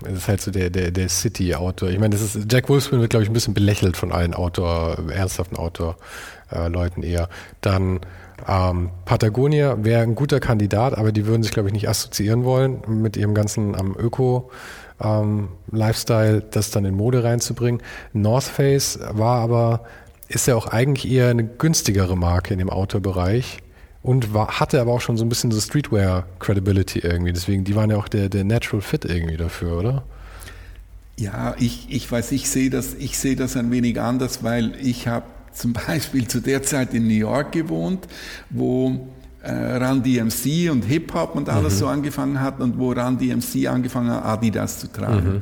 es ist halt so der, der, der City-Outdoor. Ich meine, das ist, Jack Wolfskin wird, glaube ich, ein bisschen belächelt von allen Outdoor, ernsthaften Outdoor-Leuten eher. Dann ähm, Patagonia wäre ein guter Kandidat, aber die würden sich, glaube ich, nicht assoziieren wollen mit ihrem ganzen ähm, Öko- ähm, Lifestyle, das dann in Mode reinzubringen. North Face war aber, ist ja auch eigentlich eher eine günstigere Marke in dem Outdoor-Bereich und war, hatte aber auch schon so ein bisschen so Streetwear-Credibility irgendwie. Deswegen, die waren ja auch der, der Natural Fit irgendwie dafür, oder? Ja, ich, ich weiß, ich sehe das, ich sehe das ein wenig anders, weil ich habe zum Beispiel zu der Zeit in New York gewohnt, wo äh, Run DMC und Hip-Hop und alles mhm. so angefangen hat und wo Run DMC angefangen hat, Adidas zu tragen. Mhm.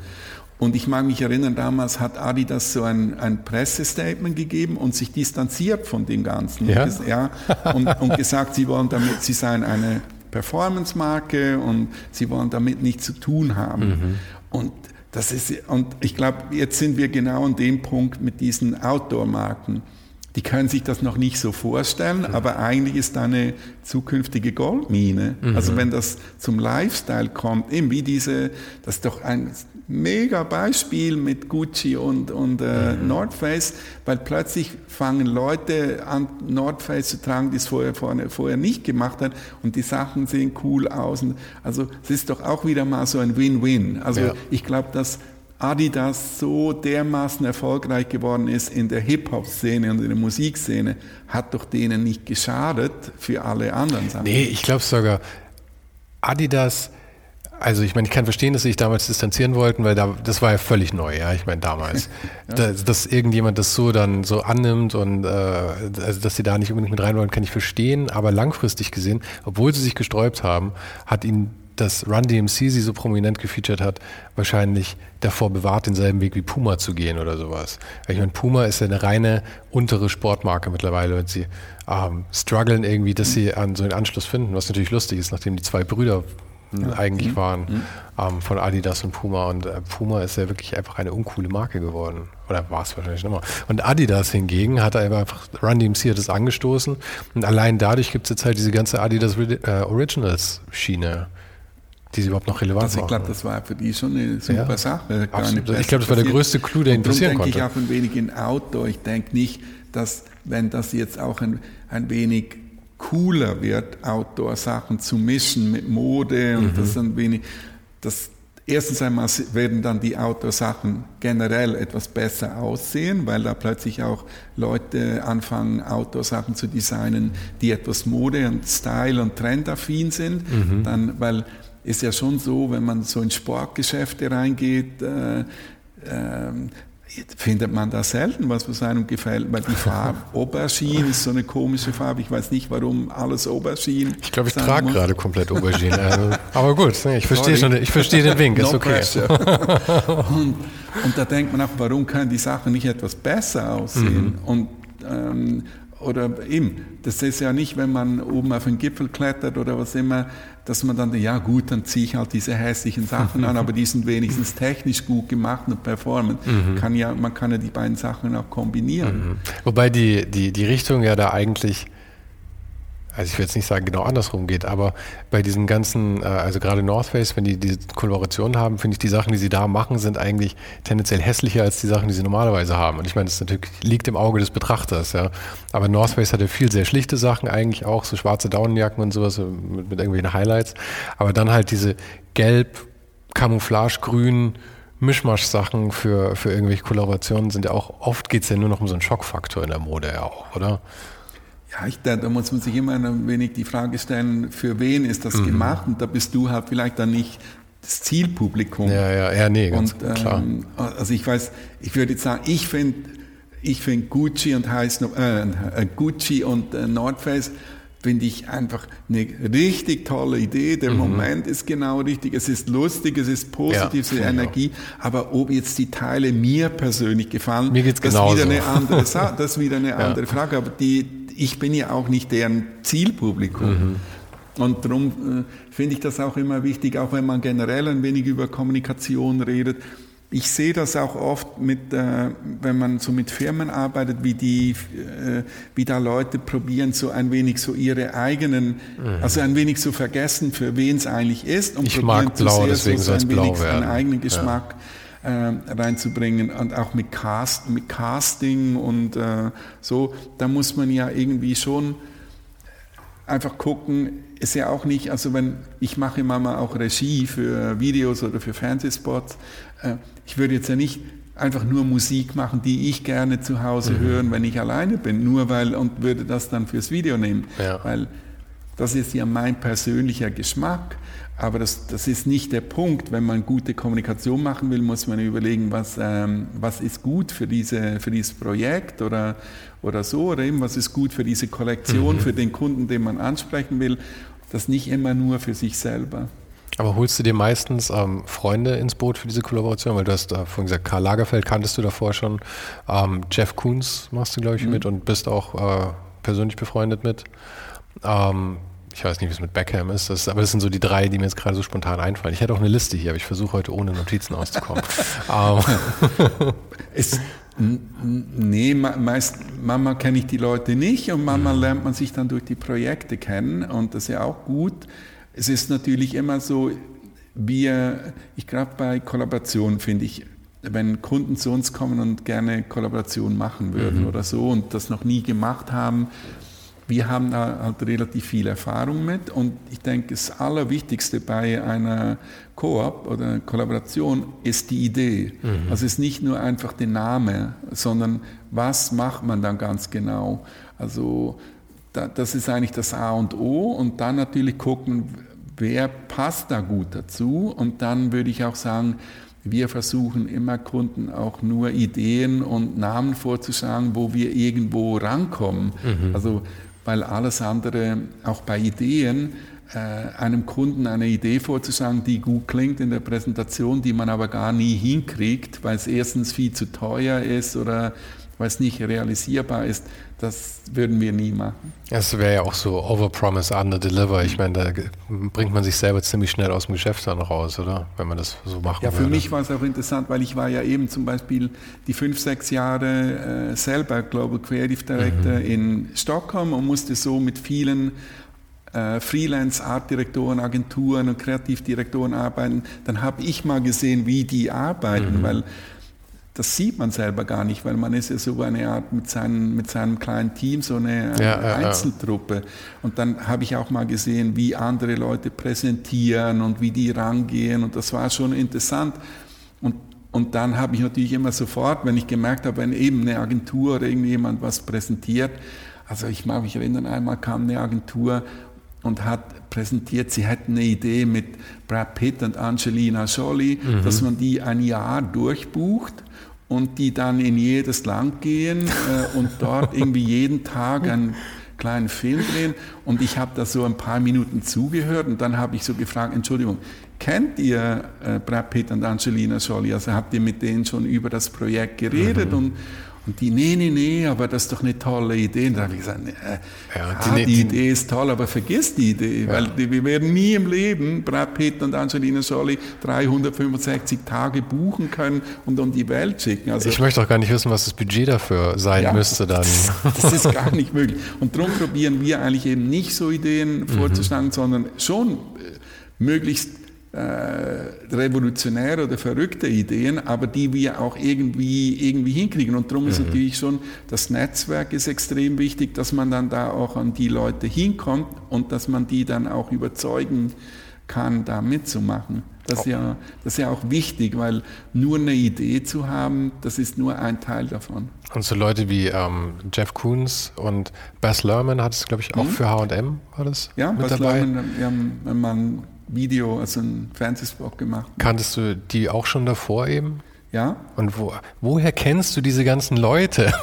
Und ich mag mich erinnern, damals hat Adidas so ein, ein Pressestatement gegeben und sich distanziert von dem Ganzen. Ja? Und, ja, und, und gesagt, sie wollen damit, sie seien eine Performance-Marke und sie wollen damit nichts zu tun haben. Mhm. Und das ist, und ich glaube, jetzt sind wir genau an dem Punkt mit diesen Outdoor-Marken die können sich das noch nicht so vorstellen, mhm. aber eigentlich ist da eine zukünftige Goldmine. Mhm. Also wenn das zum Lifestyle kommt, eben wie diese, das ist doch ein mega Beispiel mit Gucci und, und äh, mhm. North Face, weil plötzlich fangen Leute an, North Face zu tragen, die es vorher, vorher, vorher nicht gemacht haben und die Sachen sehen cool aus. Also es ist doch auch wieder mal so ein Win-Win. Also ja. ich glaube, dass Adidas so dermaßen erfolgreich geworden ist in der Hip-Hop-Szene und in der Musikszene, hat doch denen nicht geschadet für alle anderen Sachen. Nee, ich glaube sogar, Adidas, also ich meine, ich kann verstehen, dass sie sich damals distanzieren wollten, weil da, das war ja völlig neu, ja, ich meine damals. ja. dass, dass, irgendjemand das so dann so annimmt und äh, also dass sie da nicht unbedingt mit rein wollen, kann ich verstehen, aber langfristig gesehen, obwohl sie sich gesträubt haben, hat ihnen dass Run DMC sie so prominent gefeatured hat, wahrscheinlich davor bewahrt, denselben Weg wie Puma zu gehen oder sowas. Ich meine, Puma ist ja eine reine untere Sportmarke mittlerweile und sie ähm, strugglen irgendwie, dass sie an so einen Anschluss finden, was natürlich lustig ist, nachdem die zwei Brüder ja. eigentlich mhm. waren mhm. ähm, von Adidas und Puma und äh, Puma ist ja wirklich einfach eine uncoole Marke geworden. Oder war es wahrscheinlich immer. Und Adidas hingegen hat einfach, Run DMC hat es angestoßen und allein dadurch gibt es jetzt halt diese ganze Adidas äh, Originals Schiene die sie überhaupt noch relevant also ich glaube, das war für die schon eine super ja, Sache. ich glaube, das war der größte Clou, der interessieren konnte. denke ich auch ein wenig in Outdoor. Ich denke nicht, dass, wenn das jetzt auch ein, ein wenig cooler wird, Outdoor-Sachen zu mischen mit Mode und mhm. das ein wenig, das, erstens einmal werden dann die Outdoor-Sachen generell etwas besser aussehen, weil da plötzlich auch Leute anfangen, Outdoor-Sachen zu designen, die etwas Mode und Style und Trendaffin sind, mhm. dann, weil ist ja schon so, wenn man so in Sportgeschäfte reingeht, äh, äh, findet man da selten was, was einem gefällt, weil die Farbe Aubergine ist so eine komische Farbe. Ich weiß nicht, warum alles Aubergine. Ich glaube, ich trage gerade komplett Aubergine. Also, aber gut, ich verstehe schon, ich verstehe den Wink, ist okay. und, und, da denkt man auch, warum können die Sachen nicht etwas besser aussehen? Mhm. Und ähm, oder eben, das ist ja nicht, wenn man oben auf den Gipfel klettert oder was immer, dass man dann, ja gut, dann ziehe ich halt diese hässlichen Sachen an, aber die sind wenigstens technisch gut gemacht und performen. Mhm. Kann ja, man kann ja die beiden Sachen auch kombinieren. Mhm. Wobei die, die, die Richtung ja da eigentlich also ich will jetzt nicht sagen, genau andersrum geht, aber bei diesen ganzen, äh, also gerade North Face, wenn die diese Kollaboration haben, finde ich, die Sachen, die sie da machen, sind eigentlich tendenziell hässlicher als die Sachen, die sie normalerweise haben. Und ich meine, das natürlich liegt im Auge des Betrachters, ja. Aber North Face hatte viel sehr schlichte Sachen eigentlich auch, so schwarze Daunenjacken und sowas mit, mit irgendwelchen Highlights. Aber dann halt diese gelb, Camouflage-grün, Mischmasch-Sachen für, für irgendwelche Kollaborationen sind ja auch, oft geht es ja nur noch um so einen Schockfaktor in der Mode ja auch, oder? Ja, ich, da, da, muss man sich immer ein wenig die Frage stellen, für wen ist das mhm. gemacht? Und da bist du halt vielleicht dann nicht das Zielpublikum. Ja, ja, ja, nee, ganz und, klar. Ähm, also ich weiß, ich würde jetzt sagen, ich finde ich find Gucci und heißt äh, äh, Gucci und äh, North Face finde ich einfach eine richtig tolle Idee. Der mhm. Moment ist genau richtig. Es ist lustig, es ist positiv, es ist Energie. Aber ob jetzt die Teile mir persönlich gefallen, mir geht's das genauso. wieder eine andere, das ist wieder eine andere ja. Frage. Aber die, ich bin ja auch nicht deren Zielpublikum. Mhm. Und darum äh, finde ich das auch immer wichtig, auch wenn man generell ein wenig über Kommunikation redet, ich sehe das auch oft mit, äh, wenn man so mit Firmen arbeitet, wie die, äh, wie da Leute probieren, so ein wenig so ihre eigenen, mhm. also ein wenig zu so vergessen, für wen es eigentlich ist und ich probieren mag blau, zu sehr so ein wenig seinen eigenen Geschmack ja. äh, reinzubringen und auch mit, Cast, mit Casting und äh, so, da muss man ja irgendwie schon einfach gucken, ist ja auch nicht, also wenn ich mache immer mal auch Regie für Videos oder für Fernsehspots, äh, ich würde jetzt ja nicht einfach nur Musik machen, die ich gerne zu Hause mhm. hören, wenn ich alleine bin, nur weil und würde das dann fürs Video nehmen, ja. weil das ist ja mein persönlicher Geschmack. Aber das, das ist nicht der Punkt. Wenn man gute Kommunikation machen will, muss man überlegen, was, ähm, was ist gut für, diese, für dieses Projekt oder, oder so, oder eben was ist gut für diese Kollektion, mhm. für den Kunden, den man ansprechen will. Das nicht immer nur für sich selber. Aber holst du dir meistens ähm, Freunde ins Boot für diese Kollaboration? Weil du hast äh, vorhin gesagt, Karl Lagerfeld kanntest du davor schon. Ähm, Jeff Koons machst du, glaube ich, mhm. mit und bist auch äh, persönlich befreundet mit. Ähm, ich weiß nicht, wie es mit Beckham ist, das, aber das sind so die drei, die mir jetzt gerade so spontan einfallen. Ich hätte auch eine Liste hier, aber ich versuche heute ohne Notizen auszukommen. Ähm. es, nee, meist, Mama kenne ich die Leute nicht und Mama mhm. lernt man sich dann durch die Projekte kennen und das ist ja auch gut. Es ist natürlich immer so, wir, ich glaube bei Kollaboration finde ich, wenn Kunden zu uns kommen und gerne Kollaboration machen würden mhm. oder so und das noch nie gemacht haben, wir haben da halt relativ viel Erfahrung mit und ich denke, das Allerwichtigste bei einer Koop oder Kollaboration ist die Idee. Mhm. Also es ist nicht nur einfach der Name, sondern was macht man dann ganz genau. Also das ist eigentlich das A und O und dann natürlich gucken, wer passt da gut dazu und dann würde ich auch sagen, wir versuchen immer Kunden auch nur Ideen und Namen vorzuschlagen, wo wir irgendwo rankommen. Mhm. Also weil alles andere, auch bei Ideen, äh, einem Kunden eine Idee vorzuschlagen, die gut klingt in der Präsentation, die man aber gar nie hinkriegt, weil es erstens viel zu teuer ist oder weil es nicht realisierbar ist, das würden wir nie machen. Das wäre ja auch so Overpromise, Underdeliver. Ich meine, da bringt man sich selber ziemlich schnell aus dem Geschäft dann raus, oder? Wenn man das so macht. Ja, für würde. mich war es auch interessant, weil ich war ja eben zum Beispiel die fünf, sechs Jahre äh, selber Global Creative Director mhm. in Stockholm und musste so mit vielen äh, Freelance-Artdirektoren, Agenturen und Kreativdirektoren arbeiten. Dann habe ich mal gesehen, wie die arbeiten, mhm. weil das sieht man selber gar nicht, weil man ist ja so eine Art mit, seinen, mit seinem kleinen Team, so eine, eine ja, Einzeltruppe. Ja. Und dann habe ich auch mal gesehen, wie andere Leute präsentieren und wie die rangehen und das war schon interessant. Und, und dann habe ich natürlich immer sofort, wenn ich gemerkt habe, wenn eben eine Agentur oder irgendjemand was präsentiert, also ich mag mich erinnern, einmal kam eine Agentur und hat präsentiert, sie hätten eine Idee mit Brad Pitt und Angelina Jolie, mhm. dass man die ein Jahr durchbucht und die dann in jedes Land gehen äh, und dort irgendwie jeden Tag einen kleinen Film drehen. Und ich habe da so ein paar Minuten zugehört und dann habe ich so gefragt, Entschuldigung, kennt ihr äh, Brad Pitt und Angelina Jolie? Also habt ihr mit denen schon über das Projekt geredet? Mhm. Und, und die, nee, nee, nee, aber das ist doch eine tolle Idee. Und da habe ich gesagt, äh, ja, ja, die, die, Idee ist toll, aber vergiss die Idee, ja. weil die, wir werden nie im Leben Brad Pitt und Angelina Jolie 365 Tage buchen können und um die Welt schicken. Also, ich möchte auch gar nicht wissen, was das Budget dafür sein müsste dann. Das, das, ist gar nicht möglich. Und darum probieren wir eigentlich eben nicht so Ideen mhm. vorzuschlagen, sondern schon äh, möglichst revolutionäre oder verrückte Ideen, aber die wir auch irgendwie, irgendwie hinkriegen. Und darum mhm. ist natürlich schon, das Netzwerk ist extrem wichtig, dass man dann da auch an die Leute hinkommt und dass man die dann auch überzeugen kann, da mitzumachen. Das ist, ja, das ist ja auch wichtig, weil nur eine Idee zu haben, das ist nur ein Teil davon. Und so Leute wie ähm, Jeff Koons und Bess Lerman hat es, glaube ich, auch mhm. für H&M, war das Ja, Bess dabei? Lerman, haben, wenn man Video, also einen Fernsehspot gemacht. Kanntest du die auch schon davor eben? Ja. Und wo, woher kennst du diese ganzen Leute?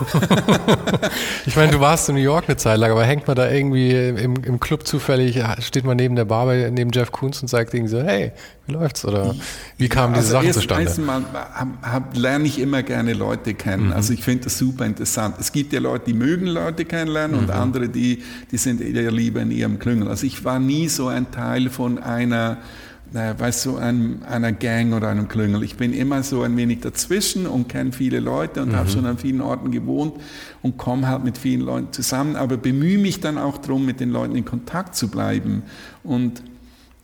ich meine, du warst in New York eine Zeit lang, aber hängt man da irgendwie im, im Club zufällig, steht man neben der Bar neben Jeff Koons und sagt irgendwie so, hey, wie läuft's? Oder wie kamen diese also Sachen erst, zustande? Erstmal hab, hab, lerne ich immer gerne Leute kennen. Mhm. Also ich finde das super interessant. Es gibt ja Leute, die mögen Leute kennenlernen mhm. und andere, die, die sind eher lieber in ihrem Klüngel. Also ich war nie so ein Teil von einer weißt du, ein, einer Gang oder einem Klüngel. Ich bin immer so ein wenig dazwischen und kenne viele Leute und mhm. habe schon an vielen Orten gewohnt und komme halt mit vielen Leuten zusammen, aber bemühe mich dann auch darum, mit den Leuten in Kontakt zu bleiben. Und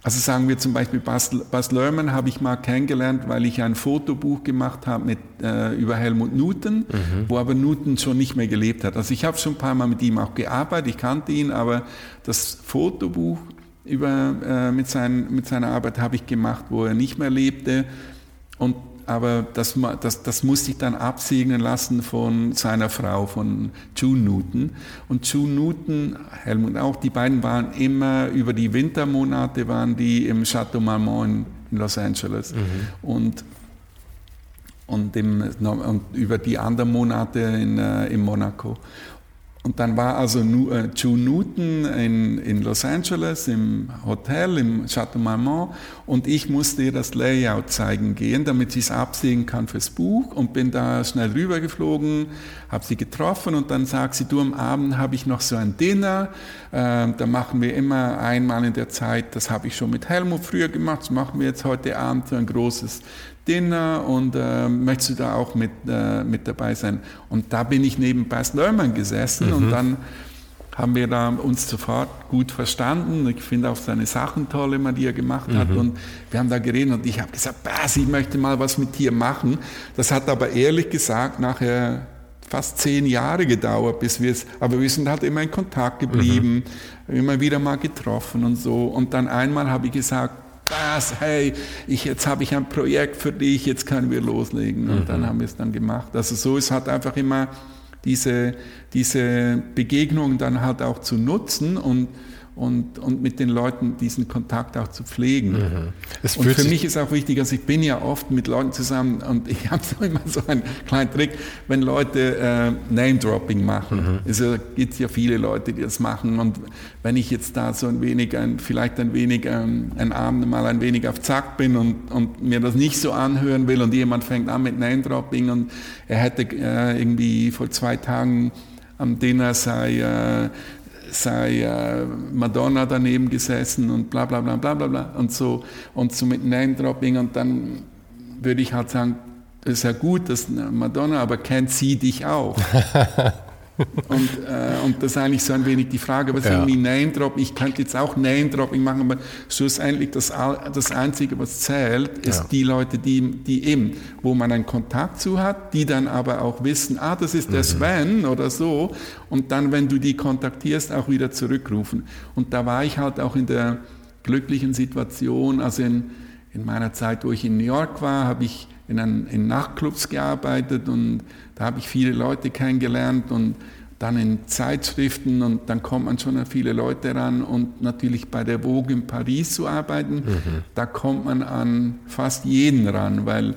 also sagen wir zum Beispiel Bas, Bas Lerman habe ich mal kennengelernt, weil ich ein Fotobuch gemacht habe mit, äh, über Helmut Newton, mhm. wo aber Newton schon nicht mehr gelebt hat. Also ich habe schon ein paar Mal mit ihm auch gearbeitet, ich kannte ihn, aber das Fotobuch über, äh, mit, sein, mit seiner Arbeit habe ich gemacht, wo er nicht mehr lebte. Und, aber das, das, das musste ich dann absegnen lassen von seiner Frau, von June Newton. Und June Newton, Helmut auch, die beiden waren immer über die Wintermonate waren die im Chateau Marmont in Los Angeles. Mhm. Und und, im, und, über die anderen Monate in, äh, in Monaco. Und dann war also äh, June Newton in, in Los Angeles im Hotel, im Chateau Marmont. Und ich musste ihr das Layout zeigen gehen, damit sie es absehen kann fürs Buch. Und bin da schnell rübergeflogen, habe sie getroffen und dann sagt sie, du am Abend habe ich noch so ein Dinner, äh, da machen wir immer einmal in der Zeit, das habe ich schon mit Helmut früher gemacht, das machen wir jetzt heute Abend so ein großes Dinner und äh, möchtest du da auch mit, äh, mit dabei sein? Und da bin ich neben Bas Lerman gesessen mhm. und dann haben wir da uns sofort gut verstanden. Ich finde auch seine Sachen toll, immer, die er gemacht mhm. hat. Und wir haben da geredet und ich habe gesagt, Bas, ich möchte mal was mit dir machen. Das hat aber ehrlich gesagt nachher fast zehn Jahre gedauert, bis wir es, aber wir sind halt immer in Kontakt geblieben, mhm. immer wieder mal getroffen und so. Und dann einmal habe ich gesagt, Spaß, hey, ich, jetzt habe ich ein Projekt für dich, jetzt können wir loslegen. Und mhm. dann haben wir es dann gemacht. Also so ist halt einfach immer diese, diese Begegnung dann halt auch zu nutzen und und, und mit den Leuten diesen Kontakt auch zu pflegen. Mhm. Und für mich ist auch wichtig, also ich bin ja oft mit Leuten zusammen und ich habe so immer so einen kleinen Trick, wenn Leute äh, Name-Dropping machen. Mhm. Es gibt ja viele Leute, die das machen und wenn ich jetzt da so ein wenig, ein, vielleicht ein wenig, ähm, ein Abend mal ein wenig auf Zack bin und, und mir das nicht so anhören will und jemand fängt an mit Name-Dropping und er hätte äh, irgendwie vor zwei Tagen am Dinner sei äh, sei äh, Madonna daneben gesessen und bla bla bla bla bla bla und so und so mit Name-Dropping und dann würde ich halt sagen, ist ja gut, dass Madonna, aber kennt sie dich auch? und, äh, und das ist eigentlich so ein wenig die Frage, was ja. irgendwie Name-Dropping, ich könnte jetzt auch Name-Dropping machen, aber schlussendlich das, das Einzige, was zählt, ist ja. die Leute, die, die eben, wo man einen Kontakt zu hat, die dann aber auch wissen, ah, das ist der mhm. Sven oder so und dann, wenn du die kontaktierst, auch wieder zurückrufen. Und da war ich halt auch in der glücklichen Situation, also in, in meiner Zeit, wo ich in New York war, habe ich in, einen, in Nachtclubs gearbeitet und da habe ich viele Leute kennengelernt und dann in Zeitschriften und dann kommt man schon an viele Leute ran und natürlich bei der Vogue in Paris zu arbeiten, mhm. da kommt man an fast jeden ran, weil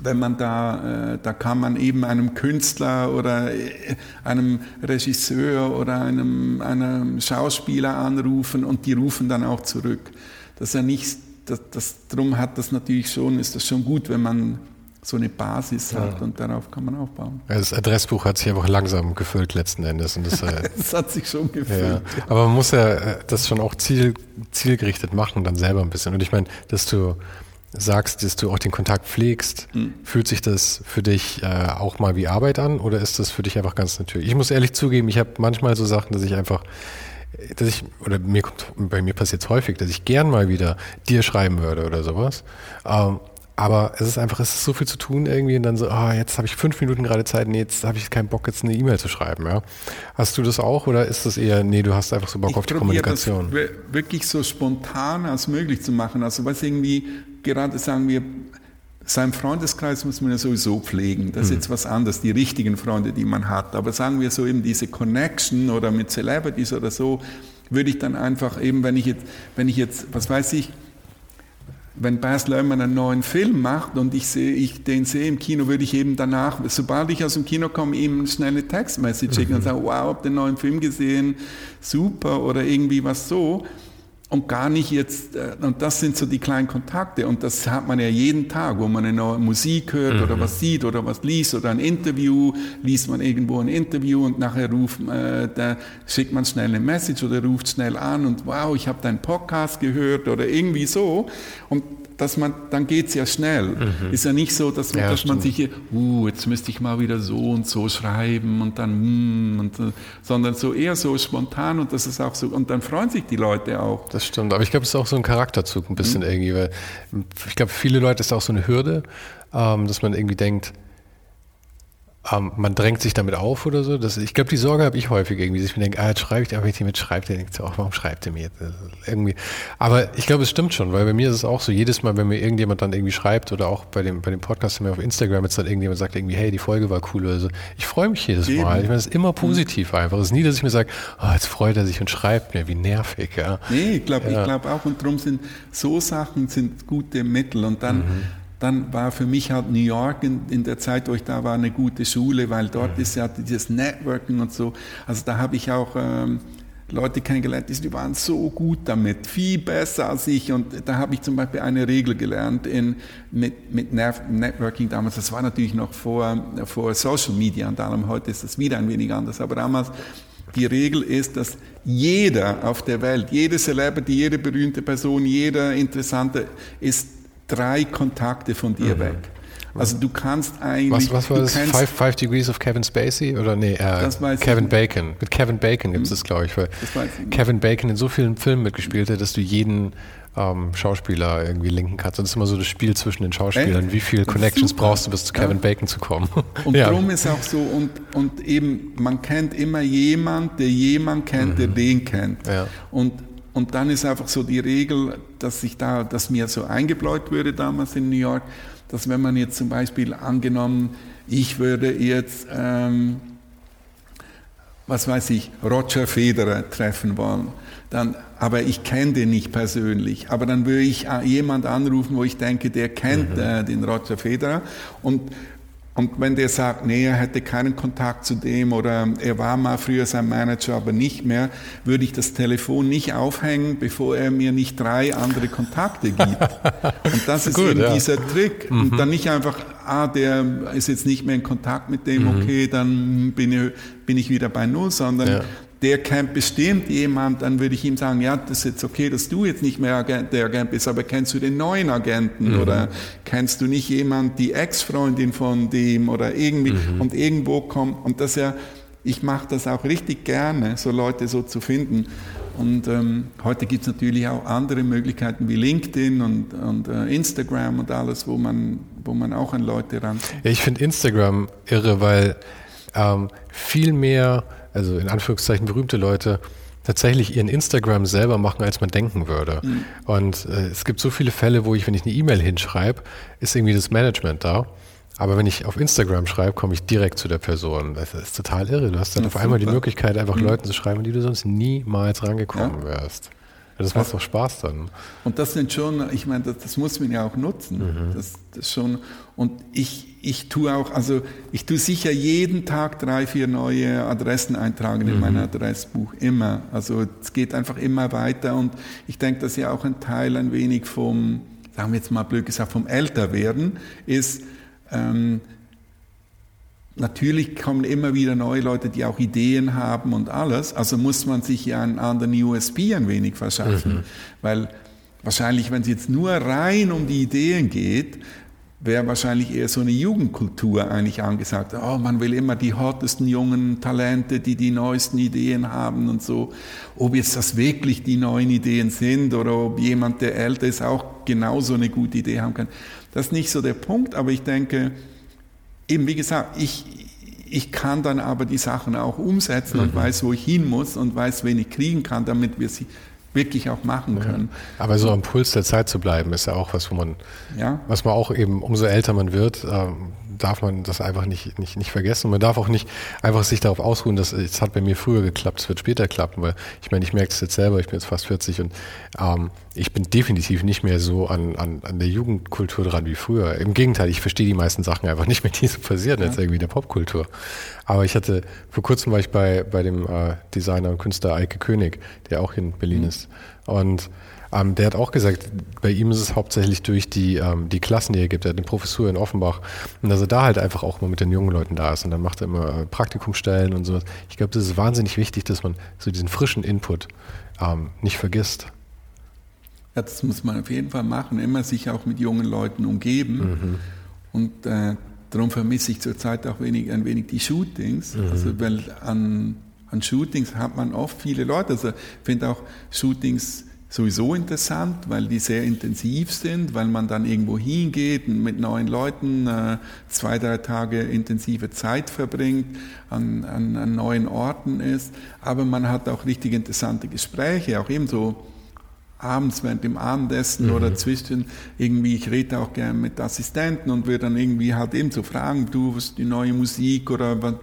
wenn man da, äh, da kann man eben einem Künstler oder äh, einem Regisseur oder einem, einem Schauspieler anrufen und die rufen dann auch zurück. Das ist ja nicht das, das, darum hat das natürlich schon, ist das schon gut, wenn man so eine Basis ja. hat und darauf kann man aufbauen. Das Adressbuch hat sich einfach langsam gefüllt letzten Endes. Und das, äh, das hat sich schon gefüllt. Ja. Aber man muss ja äh, das schon auch ziel, zielgerichtet machen, dann selber ein bisschen. Und ich meine, dass du sagst, dass du auch den Kontakt pflegst, mhm. fühlt sich das für dich äh, auch mal wie Arbeit an oder ist das für dich einfach ganz natürlich? Ich muss ehrlich zugeben, ich habe manchmal so Sachen, dass ich einfach dass ich, oder mir kommt, bei mir passiert es häufig, dass ich gern mal wieder dir schreiben würde oder sowas. Ähm, aber es ist einfach, es ist so viel zu tun irgendwie und dann so, ah, jetzt habe ich fünf Minuten gerade Zeit, nee, jetzt habe ich keinen Bock, jetzt eine E-Mail zu schreiben. Ja? Hast du das auch oder ist das eher, nee, du hast einfach so Bock ich auf die Kommunikation? Das wirklich so spontan als möglich zu machen. Also was irgendwie, gerade sagen wir, sein Freundeskreis muss man ja sowieso pflegen. Das ist mhm. jetzt was anderes, die richtigen Freunde, die man hat. Aber sagen wir so eben diese Connection oder mit Celebrities oder so, würde ich dann einfach eben, wenn ich jetzt, wenn ich jetzt, was weiß ich, wenn Baz Luhrmann einen neuen Film macht und ich sehe, ich den sehe im Kino, würde ich eben danach, sobald ich aus dem Kino komme, ihm eine schnelle Textmessage schicken mhm. und sagen, wow, hab den neuen Film gesehen, super oder irgendwie was so und gar nicht jetzt, äh, und das sind so die kleinen Kontakte. Und das hat man ja jeden Tag, wo man eine neue Musik hört mhm. oder was sieht oder was liest oder ein Interview, liest man irgendwo ein Interview und nachher ruft, äh, da schickt man schnell eine Message oder ruft schnell an und wow, ich habe deinen Podcast gehört oder irgendwie so. Und dass man, dann geht's ja schnell. Mhm. Ist ja nicht so, dass man, ja, dass man sich hier, uh, jetzt müsste ich mal wieder so und so schreiben und dann, mm, und, sondern so eher so spontan und das ist auch so, und dann freuen sich die Leute auch. Das stimmt, aber ich glaube, es ist auch so ein Charakterzug ein bisschen mhm. irgendwie, weil ich glaube, viele Leute ist auch so eine Hürde, ähm, dass man irgendwie denkt, ähm, man drängt sich damit auf oder so. Das, ich glaube, die Sorge habe ich häufig irgendwie, dass ich mir denke, ah, jetzt schreibe ich, aber ich mit schreibt, der denkt so, warum schreibt er mir jetzt? Irgendwie. Aber ich glaube, es stimmt schon, weil bei mir ist es auch so, jedes Mal, wenn mir irgendjemand dann irgendwie schreibt oder auch bei dem, bei dem Podcast, wenn mir auf Instagram jetzt dann irgendjemand sagt irgendwie, hey, die Folge war cool oder so, ich freue mich jedes Eben. Mal. Ich meine, es ist immer positiv einfach. Es ist nie, dass ich mir sage, oh, jetzt freut er sich und schreibt mir, wie nervig, ja. Nee, ich glaube ja. glaub auch und darum sind so Sachen sind gute Mittel und dann mhm dann war für mich halt New York in, in, der Zeit, wo ich da war, eine gute Schule, weil dort mhm. ist ja dieses Networking und so. Also da habe ich auch ähm, Leute kennengelernt, die waren so gut damit, viel besser als ich. Und da habe ich zum Beispiel eine Regel gelernt in, mit, mit Networking damals. Das war natürlich noch vor, vor Social Media und allem. Heute ist das wieder ein wenig anders. Aber damals die Regel ist, dass jeder auf der Welt, jede Celebrity, jede berühmte Person, jeder Interessante ist drei Kontakte von dir mhm. weg. Also du kannst eigentlich. Was, was war das? Five, Five, Degrees of Kevin Spacey? Oder nee, äh, Kevin Bacon. Mit Kevin Bacon gibt es mhm. das, glaube ich. Weil Kevin Bacon in so vielen Filmen mitgespielt hat, dass du jeden ähm, Schauspieler irgendwie linken kannst. Das ist immer so das Spiel zwischen den Schauspielern. Echt? Wie viele Connections brauchst du, bis zu Kevin ja. Bacon zu kommen? Und ja. darum ist auch so, und, und eben, man kennt immer jemand, der jemand kennt, mhm. der den kennt. Ja. Und und dann ist einfach so die Regel, dass ich da, dass mir so eingebläut würde damals in New York, dass wenn man jetzt zum Beispiel angenommen, ich würde jetzt, ähm, was weiß ich, Roger Federer treffen wollen, dann, aber ich kenne den nicht persönlich, aber dann würde ich äh, jemand anrufen, wo ich denke, der kennt mhm. äh, den Roger Federer und und wenn der sagt, nee, er hätte keinen Kontakt zu dem oder er war mal früher sein Manager, aber nicht mehr, würde ich das Telefon nicht aufhängen, bevor er mir nicht drei andere Kontakte gibt. Und das ist Gut, eben ja. dieser Trick. Mhm. Und dann nicht einfach, ah, der ist jetzt nicht mehr in Kontakt mit dem, mhm. okay, dann bin ich, bin ich wieder bei Null, sondern ja der kennt bestimmt jemand, dann würde ich ihm sagen, ja, das ist jetzt okay, dass du jetzt nicht mehr Agent, der Agent bist, aber kennst du den neuen Agenten mhm. oder kennst du nicht jemand, die Ex-Freundin von dem oder irgendwie mhm. und irgendwo kommt und das ja, ich mache das auch richtig gerne, so Leute so zu finden. Und ähm, heute gibt es natürlich auch andere Möglichkeiten wie LinkedIn und, und äh, Instagram und alles, wo man, wo man auch an Leute ran. Ja, ich finde Instagram irre, weil ähm, viel mehr also in Anführungszeichen berühmte Leute, tatsächlich ihren Instagram selber machen, als man denken würde. Mhm. Und äh, es gibt so viele Fälle, wo ich, wenn ich eine E-Mail hinschreibe, ist irgendwie das Management da. Aber wenn ich auf Instagram schreibe, komme ich direkt zu der Person. Das ist total irre. Du hast dann ja, auf super. einmal die Möglichkeit, einfach mhm. Leuten zu schreiben, die du sonst niemals rangekommen ja. wärst. Das macht doch Spaß dann. Und das sind schon, ich meine, das, das muss man ja auch nutzen. Mhm. Das, das schon, und ich, ich tue auch, also ich tue sicher jeden Tag drei, vier neue Adressen eintragen in mhm. mein Adressbuch, immer. Also es geht einfach immer weiter und ich denke, dass ja auch ein Teil ein wenig vom, sagen wir jetzt mal blöd gesagt, vom Älterwerden ist, ähm, Natürlich kommen immer wieder neue Leute, die auch Ideen haben und alles. Also muss man sich ja einen anderen USP ein wenig verschaffen. Mhm. Weil wahrscheinlich, wenn es jetzt nur rein um die Ideen geht, wäre wahrscheinlich eher so eine Jugendkultur eigentlich angesagt. Oh, man will immer die hottesten jungen Talente, die die neuesten Ideen haben und so. Ob jetzt das wirklich die neuen Ideen sind oder ob jemand, der älter ist, auch genauso eine gute Idee haben kann. Das ist nicht so der Punkt, aber ich denke, eben wie gesagt, ich, ich kann dann aber die Sachen auch umsetzen mhm. und weiß, wo ich hin muss und weiß, wen ich kriegen kann, damit wir sie wirklich auch machen können. Ja. Aber so am Puls der Zeit zu bleiben, ist ja auch was, wo man, ja. was man auch eben, umso älter man wird, ähm, darf man das einfach nicht, nicht, nicht vergessen. Und man darf auch nicht einfach sich darauf ausruhen, dass es hat bei mir früher geklappt, es wird später klappen, weil ich meine, ich merke es jetzt selber, ich bin jetzt fast 40 und ähm, ich bin definitiv nicht mehr so an, an, an der Jugendkultur dran wie früher. Im Gegenteil, ich verstehe die meisten Sachen einfach nicht mehr, die so passieren, ja. jetzt irgendwie in der Popkultur. Aber ich hatte, vor kurzem war ich bei, bei dem äh, Designer und Künstler Eike König, der auch in Berlin mhm. ist. Und ähm, der hat auch gesagt, bei ihm ist es hauptsächlich durch die, ähm, die Klassen, die er gibt. Er hat eine Professur in Offenbach. Und dass er da halt einfach auch mal mit den jungen Leuten da ist. Und dann macht er immer äh, Praktikumstellen und sowas. Ich glaube, das ist wahnsinnig wichtig, dass man so diesen frischen Input ähm, nicht vergisst. Ja, das muss man auf jeden Fall machen. Immer sich auch mit jungen Leuten umgeben. Mhm. Und äh, darum vermisse ich zurzeit auch wenig, ein wenig die Shootings. Mhm. Also, weil an, an Shootings hat man oft viele Leute. Also, ich finde auch Shootings sowieso interessant, weil die sehr intensiv sind, weil man dann irgendwo hingeht und mit neuen Leuten äh, zwei, drei Tage intensive Zeit verbringt, an, an, an, neuen Orten ist. Aber man hat auch richtig interessante Gespräche, auch ebenso abends während dem Abendessen mhm. oder zwischen irgendwie, ich rede auch gerne mit Assistenten und würde dann irgendwie halt eben so fragen, du, was die neue Musik oder was,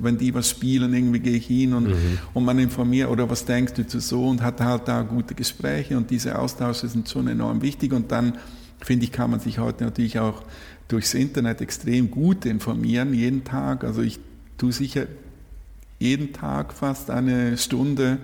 wenn die was spielen, irgendwie gehe ich hin und, mhm. und man informiert oder was denkst du zu so und hat halt da gute Gespräche und diese Austausche sind schon enorm wichtig und dann finde ich, kann man sich heute natürlich auch durchs Internet extrem gut informieren, jeden Tag. Also ich tue sicher jeden Tag fast eine Stunde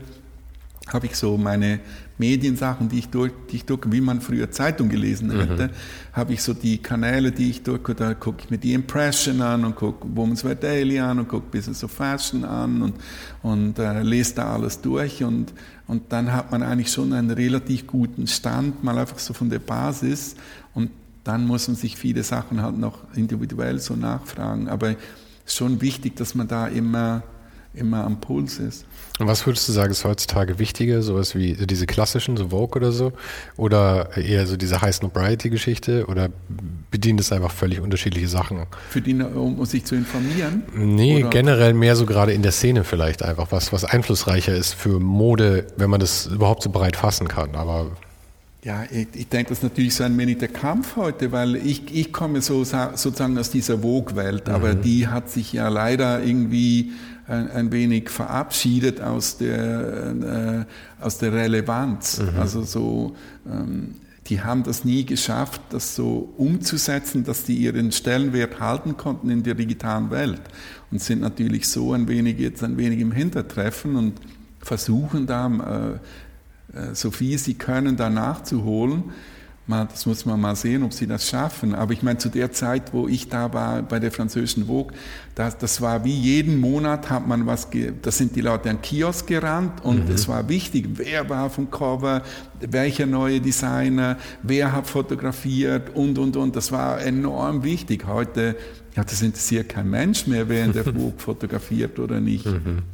habe ich so meine Mediensachen, die ich durch, die ich durch wie man früher Zeitung gelesen mhm. hätte, mhm. habe ich so die Kanäle, die ich durch, da gucke ich mir die Impression an und gucke Women's Wear Daily an und gucke Business of Fashion an und, und äh, lese da alles durch und, und dann hat man eigentlich schon einen relativ guten Stand, mal einfach so von der Basis und dann muss man sich viele Sachen halt noch individuell so nachfragen, aber schon wichtig, dass man da immer immer am Puls ist. Und was würdest du sagen, ist heutzutage wichtiger, sowas wie diese klassischen, so Vogue oder so, oder eher so diese High Snobriety-Geschichte, oder bedient es einfach völlig unterschiedliche Sachen? Für die, um, sich zu informieren? Nee, oder? generell mehr so gerade in der Szene vielleicht einfach, was, was einflussreicher ist für Mode, wenn man das überhaupt so breit fassen kann, aber ja, ich, ich, denke, das ist natürlich so ein wenig der Kampf heute, weil ich, ich komme so, sozusagen aus dieser Vogue-Welt, mhm. aber die hat sich ja leider irgendwie ein, ein wenig verabschiedet aus der, äh, aus der Relevanz. Mhm. Also so, ähm, die haben das nie geschafft, das so umzusetzen, dass die ihren Stellenwert halten konnten in der digitalen Welt und sind natürlich so ein wenig jetzt ein wenig im Hintertreffen und versuchen da äh, äh so viel sie können da nachzuholen das muss man mal sehen, ob sie das schaffen. Aber ich meine, zu der Zeit, wo ich da war bei der französischen Vogue, das, das war wie jeden Monat hat man was, da sind die Leute an Kiosk gerannt und mhm. es war wichtig, wer war vom Cover, welcher neue Designer, wer hat fotografiert und, und, und. Das war enorm wichtig. Heute, ja, das interessiert kein Mensch mehr, wer in der Vogue fotografiert oder nicht. Mhm.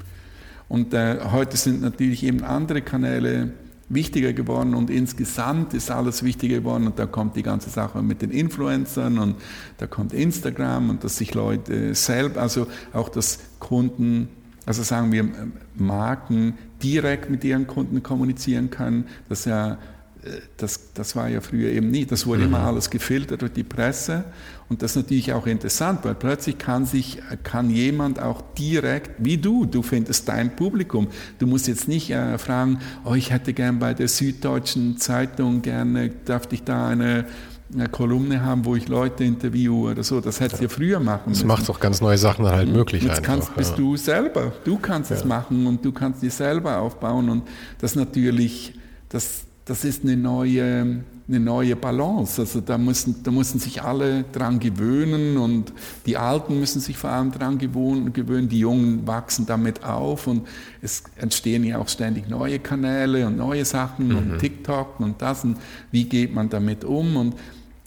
Und äh, heute sind natürlich eben andere Kanäle wichtiger geworden und insgesamt ist alles wichtiger geworden und da kommt die ganze Sache mit den Influencern und da kommt Instagram und dass sich Leute selbst, also auch das Kunden, also sagen wir Marken direkt mit ihren Kunden kommunizieren können, dass ja das, das war ja früher eben nicht. Das wurde mhm. immer alles gefiltert durch die Presse. Und das ist natürlich auch interessant, weil plötzlich kann sich, kann jemand auch direkt, wie du, du findest dein Publikum. Du musst jetzt nicht äh, fragen, oh, ich hätte gern bei der Süddeutschen Zeitung gerne, darf ich da eine, eine Kolumne haben, wo ich Leute interviewe oder so. Das hättest du ja früher machen müssen. Das macht auch ganz neue Sachen dann halt möglich Jetzt einfach. Kannst, bist ja. du selber. Du kannst es machen und du kannst die selber aufbauen. Und das natürlich, das, das ist eine neue, eine neue Balance. Also da müssen, da müssen sich alle dran gewöhnen und die Alten müssen sich vor allem dran gewöhnen, gewöhnen. Die Jungen wachsen damit auf und es entstehen ja auch ständig neue Kanäle und neue Sachen mhm. und TikTok und das und wie geht man damit um. Und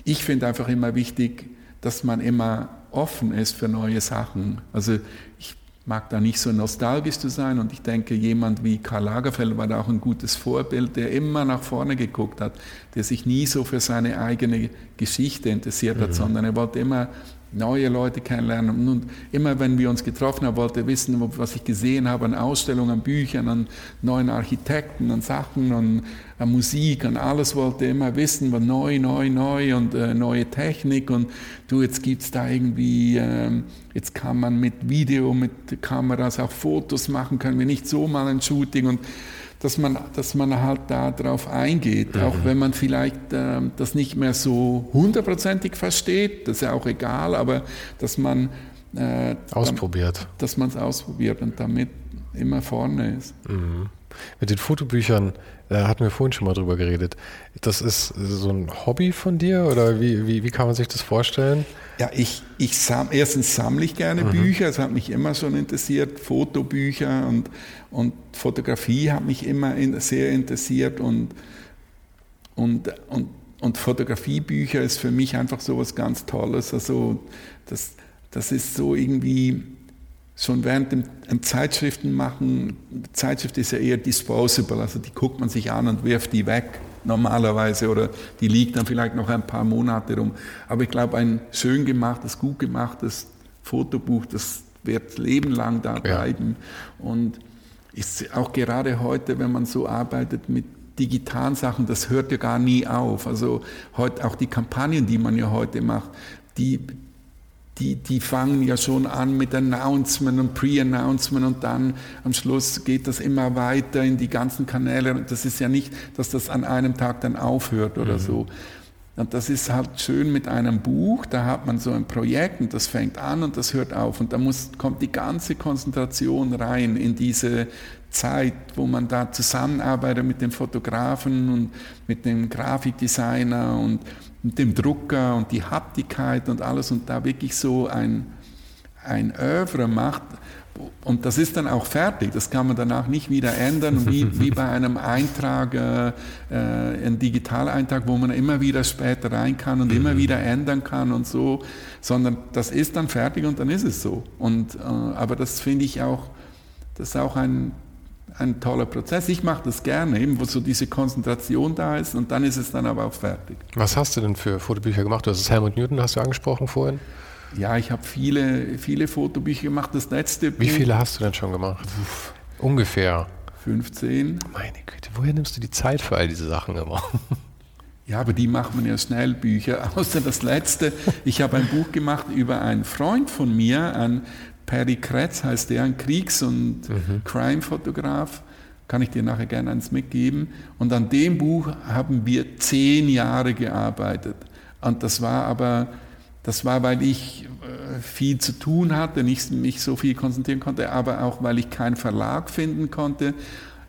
ich finde einfach immer wichtig, dass man immer offen ist für neue Sachen. Also ich mag da nicht so nostalgisch zu sein und ich denke, jemand wie Karl Lagerfeld war da auch ein gutes Vorbild, der immer nach vorne geguckt hat, der sich nie so für seine eigene Geschichte interessiert hat, mhm. sondern er wollte immer neue Leute kennenlernen. Und immer wenn wir uns getroffen haben, wollte er wissen, was ich gesehen habe an Ausstellungen, an Büchern, an neuen Architekten, an Sachen, an, an Musik, an alles wollte er immer wissen, was neu, neu, neu und äh, neue Technik. Und du, jetzt gibt es da irgendwie, äh, jetzt kann man mit Video, mit Kameras auch Fotos machen, können wir nicht so mal ein Shooting und dass man, dass man halt darauf eingeht, mhm. auch wenn man vielleicht äh, das nicht mehr so hundertprozentig versteht, das ist ja auch egal, aber dass man äh, ausprobiert. Dann, dass man es ausprobiert und damit immer vorne ist. Mhm. Mit den Fotobüchern, da hatten wir vorhin schon mal drüber geredet. Das ist so ein Hobby von dir oder wie, wie, wie kann man sich das vorstellen? Ja, ich, ich sam, erstens sammle ich gerne mhm. Bücher, es hat mich immer schon interessiert, Fotobücher und, und Fotografie hat mich immer in, sehr interessiert und, und, und, und Fotografiebücher ist für mich einfach so was ganz Tolles. Also das, das ist so irgendwie schon während dem, dem Zeitschriften machen, Zeitschrift ist ja eher disposable, also die guckt man sich an und wirft die weg normalerweise oder die liegt dann vielleicht noch ein paar Monate rum. Aber ich glaube, ein schön gemachtes, gut gemachtes Fotobuch, das wird lebenlang da bleiben. Ja. Und ist auch gerade heute, wenn man so arbeitet mit digitalen Sachen, das hört ja gar nie auf. Also heute auch die Kampagnen, die man ja heute macht, die, die, die fangen ja schon an mit Announcement und Pre-Announcement und dann am Schluss geht das immer weiter in die ganzen Kanäle. Und das ist ja nicht, dass das an einem Tag dann aufhört oder mhm. so. Und das ist halt schön mit einem Buch, da hat man so ein Projekt und das fängt an und das hört auf. Und da muss, kommt die ganze Konzentration rein in diese Zeit, wo man da zusammenarbeitet mit dem Fotografen und mit dem Grafikdesigner und mit dem Drucker und die Haptigkeit und alles und da wirklich so ein, ein Övre macht. Und das ist dann auch fertig, das kann man danach nicht wieder ändern, wie, wie bei einem Eintrag, äh, äh, ein Digitaleintrag, wo man immer wieder später rein kann und mhm. immer wieder ändern kann und so, sondern das ist dann fertig und dann ist es so. Und, äh, aber das finde ich auch, das ist auch ein ein toller Prozess. Ich mache das gerne, eben wo so diese Konzentration da ist und dann ist es dann aber auch fertig. Was hast du denn für Fotobücher gemacht? Du hast Helmut Newton, hast du angesprochen vorhin? Ja, ich habe viele, viele Fotobücher gemacht. Das letzte Wie viele hast du denn schon gemacht? Uff. Ungefähr. 15. Meine Güte, woher nimmst du die Zeit für all diese Sachen immer? Ja, aber die macht man ja schnell, Bücher. Außer das letzte. Ich habe ein Buch gemacht über einen Freund von mir, ein Perry Kretz heißt der, ein Kriegs- und mhm. Crime-Fotograf. Kann ich dir nachher gerne eins mitgeben. Und an dem Buch haben wir zehn Jahre gearbeitet. Und das war aber, das war, weil ich äh, viel zu tun hatte, nicht mich so viel konzentrieren konnte, aber auch, weil ich keinen Verlag finden konnte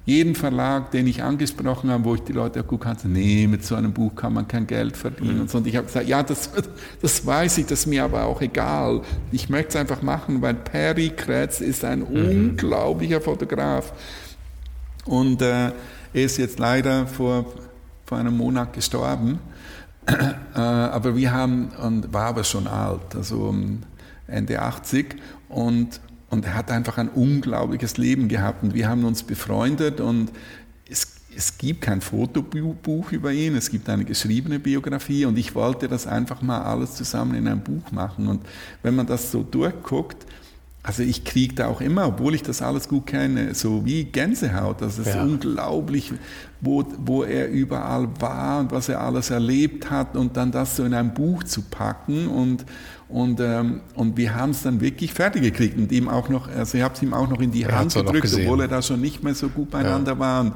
jeden Verlag, den ich angesprochen habe, wo ich die Leute auch gut kannte, nee, mit so einem Buch kann man kein Geld verdienen mhm. und so. Und ich habe gesagt, ja, das, das weiß ich, das ist mir aber auch egal. Ich möchte es einfach machen, weil Perry Kretz ist ein mhm. unglaublicher Fotograf. Und äh, er ist jetzt leider vor, vor einem Monat gestorben. Äh, aber wir haben, und war aber schon alt, also Ende 80. Und und er hat einfach ein unglaubliches Leben gehabt. Und wir haben uns befreundet und es, es gibt kein Fotobuch über ihn, es gibt eine geschriebene Biografie und ich wollte das einfach mal alles zusammen in ein Buch machen. Und wenn man das so durchguckt, also ich kriege da auch immer, obwohl ich das alles gut kenne, so wie Gänsehaut. Das ist ja. unglaublich, wo, wo er überall war und was er alles erlebt hat und dann das so in ein Buch zu packen und, und, ähm, und wir haben es dann wirklich fertig gekriegt und ihm auch noch, also ich habe es ihm auch noch in die er Hand gedrückt, obwohl er da schon nicht mehr so gut beieinander ja. war. Und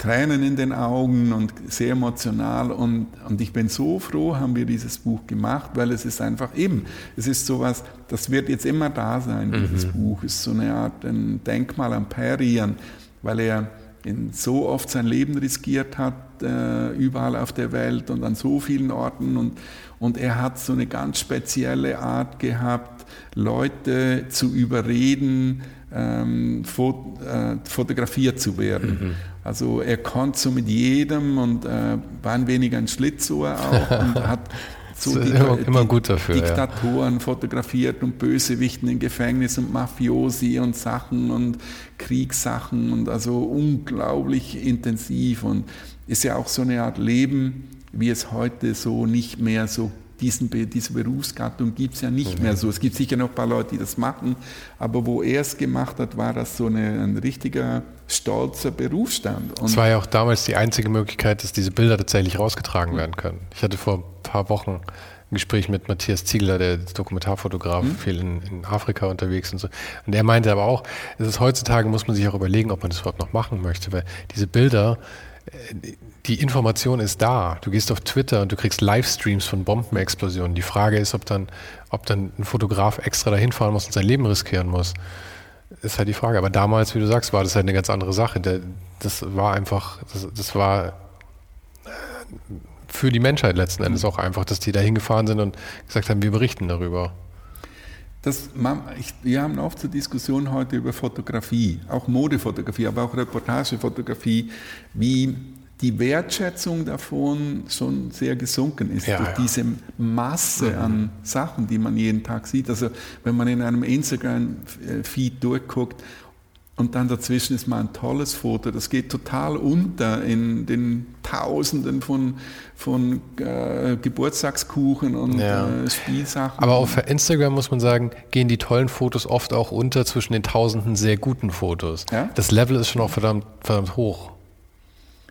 Tränen in den Augen und sehr emotional. Und, und ich bin so froh, haben wir dieses Buch gemacht, weil es ist einfach eben, es ist sowas, das wird jetzt immer da sein, mhm. dieses Buch. Es ist so eine Art ein Denkmal an Perry, weil er in so oft sein Leben riskiert hat, äh, überall auf der Welt und an so vielen Orten. Und, und er hat so eine ganz spezielle Art gehabt, Leute zu überreden, ähm, fot äh, fotografiert zu werden. Mhm. Also er konnte so mit jedem und äh, war ein wenig ein Schlitzohr auch und hat so die, immer, immer gut dafür, Diktatoren ja. fotografiert und Bösewichten im Gefängnis und Mafiosi und Sachen und Kriegssachen und also unglaublich intensiv und ist ja auch so eine Art Leben, wie es heute so nicht mehr so diesen, diese Berufsgattung gibt es ja nicht mhm. mehr so. Es gibt sicher noch ein paar Leute, die das machen, aber wo er es gemacht hat, war das so eine, ein richtiger stolzer Berufsstand. Es war ja auch damals die einzige Möglichkeit, dass diese Bilder tatsächlich rausgetragen mhm. werden können. Ich hatte vor ein paar Wochen ein Gespräch mit Matthias Ziegler, der Dokumentarfotograf, mhm. viel in, in, Afrika unterwegs und so. Und er meinte aber auch, es ist heutzutage, muss man sich auch überlegen, ob man das überhaupt noch machen möchte, weil diese Bilder, äh, die Information ist da. Du gehst auf Twitter und du kriegst Livestreams von Bombenexplosionen. Die Frage ist, ob dann, ob dann ein Fotograf extra dahin fahren muss und sein Leben riskieren muss. Ist halt die Frage. Aber damals, wie du sagst, war das halt eine ganz andere Sache. Das war einfach, das, das war äh, für die Menschheit letzten Endes auch einfach, dass die da hingefahren sind und gesagt haben, wir berichten darüber. Das, wir haben oft zur Diskussion heute über Fotografie, auch Modefotografie, aber auch Reportagefotografie, wie die Wertschätzung davon schon sehr gesunken ist ja, durch ja. diese Masse mhm. an Sachen, die man jeden Tag sieht. Also wenn man in einem Instagram-Feed durchguckt und dann dazwischen ist mal ein tolles Foto. Das geht total unter in den Tausenden von, von äh, Geburtstagskuchen und ja. äh, Spielsachen. Aber auf Instagram muss man sagen, gehen die tollen Fotos oft auch unter zwischen den Tausenden sehr guten Fotos. Das Level ist schon auch verdammt, verdammt hoch.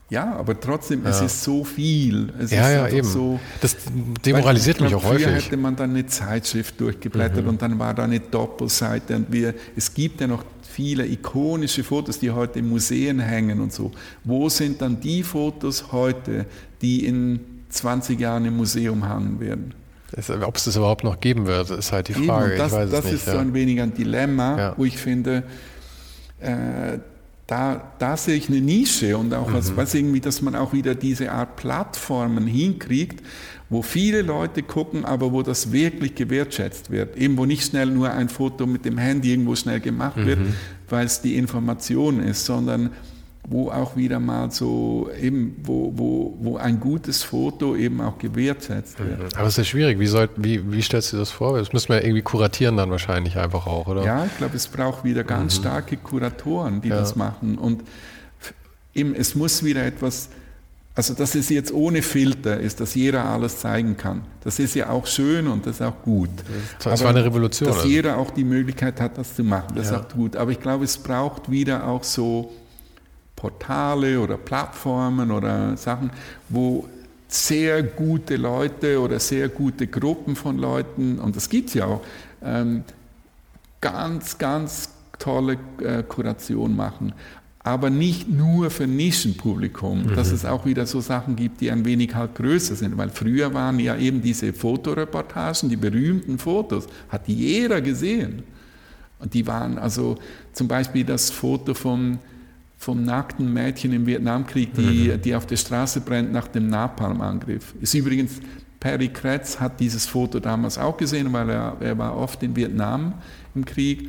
Ja, aber trotzdem, ja. es ist so viel. Es ja, ja, eben. So, das demoralisiert mich auch häufig. Früher hätte man dann eine Zeitschrift durchgeblättert mhm. und dann war da eine Doppelseite und wir, es gibt ja noch viele ikonische Fotos, die heute in Museen hängen und so. Wo sind dann die Fotos heute, die in 20 Jahren im Museum hangen werden? Ob es das überhaupt noch geben wird, ist halt die Frage. Eben, das, das nicht, ist ja. so ein wenig ein Dilemma, ja. wo ich finde, äh, da, da sehe ich eine Nische und auch mhm. was, was irgendwie, dass man auch wieder diese Art Plattformen hinkriegt, wo viele Leute gucken, aber wo das wirklich gewertschätzt wird. Eben wo nicht schnell nur ein Foto mit dem Handy irgendwo schnell gemacht mhm. wird, weil es die Information ist, sondern wo auch wieder mal so eben, wo, wo, wo ein gutes Foto eben auch gewertschätzt wird. Mhm. Aber es ist ja schwierig. Wie, soll, wie, wie stellst du das vor? Das müssen wir irgendwie kuratieren dann wahrscheinlich einfach auch, oder? Ja, ich glaube, es braucht wieder ganz mhm. starke Kuratoren, die ja. das machen. Und eben, es muss wieder etwas also, dass es jetzt ohne Filter ist, dass jeder alles zeigen kann. Das ist ja auch schön und das ist auch gut. Das war eine Revolution. Dass also. jeder auch die Möglichkeit hat, das zu machen, das ja. ist auch gut. Aber ich glaube, es braucht wieder auch so Portale oder Plattformen oder Sachen, wo sehr gute Leute oder sehr gute Gruppen von Leuten, und das gibt es ja auch, ähm, ganz, ganz tolle äh, Kuration machen aber nicht nur für Nischenpublikum, mhm. dass es auch wieder so Sachen gibt, die ein wenig halt größer sind, weil früher waren ja eben diese Fotoreportagen, die berühmten Fotos, hat jeder gesehen. Und die waren also zum Beispiel das Foto vom, vom nackten Mädchen im Vietnamkrieg, die, mhm. die auf der Straße brennt nach dem Napalmangriff. Ist übrigens, Perry Kretz hat dieses Foto damals auch gesehen, weil er, er war oft in Vietnam im Krieg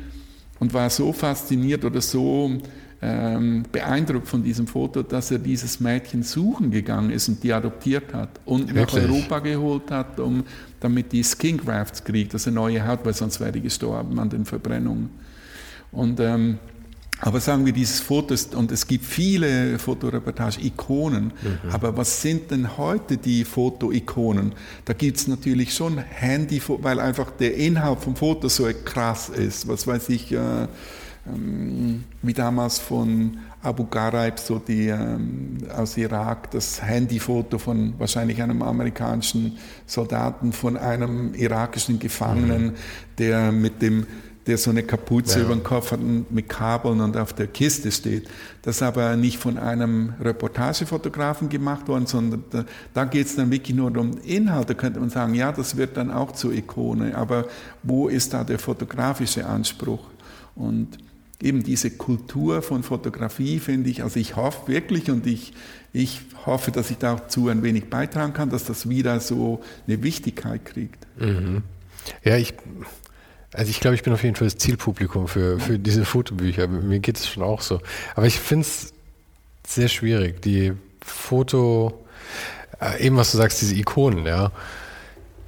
und war so fasziniert oder so ähm, beeindruckt von diesem Foto, dass er dieses Mädchen suchen gegangen ist und die adoptiert hat und Wirklich? nach Europa geholt hat, um, damit die Skin Grafts kriegt, also neue Haut, weil sonst wäre die gestorben an den Verbrennungen. Und, ähm, aber sagen wir, dieses Foto, ist, und es gibt viele Fotoreportage-Ikonen, mhm. aber was sind denn heute die Foto-Ikonen? Da gibt es natürlich schon Handy, weil einfach der Inhalt vom Foto so krass ist. Was weiß ich, äh, ähm, wie damals von Abu Ghraib, so die ähm, aus Irak, das Handyfoto von wahrscheinlich einem amerikanischen Soldaten, von einem irakischen Gefangenen, mhm. der mit dem der so eine Kapuze ja. über den Kopf hat mit Kabeln und auf der Kiste steht. Das ist aber nicht von einem Reportagefotografen gemacht worden, sondern da, da geht es dann wirklich nur um Inhalte. könnte man sagen, ja, das wird dann auch zur Ikone, aber wo ist da der fotografische Anspruch? Und eben diese Kultur von Fotografie finde ich, also ich hoffe wirklich und ich, ich hoffe, dass ich dazu ein wenig beitragen kann, dass das wieder so eine Wichtigkeit kriegt. Mhm. Ja, ich, also ich glaube, ich bin auf jeden Fall das Zielpublikum für, für diese Fotobücher. Mir geht es schon auch so. Aber ich finde es sehr schwierig, die Foto, äh, eben was du sagst, diese Ikonen, ja.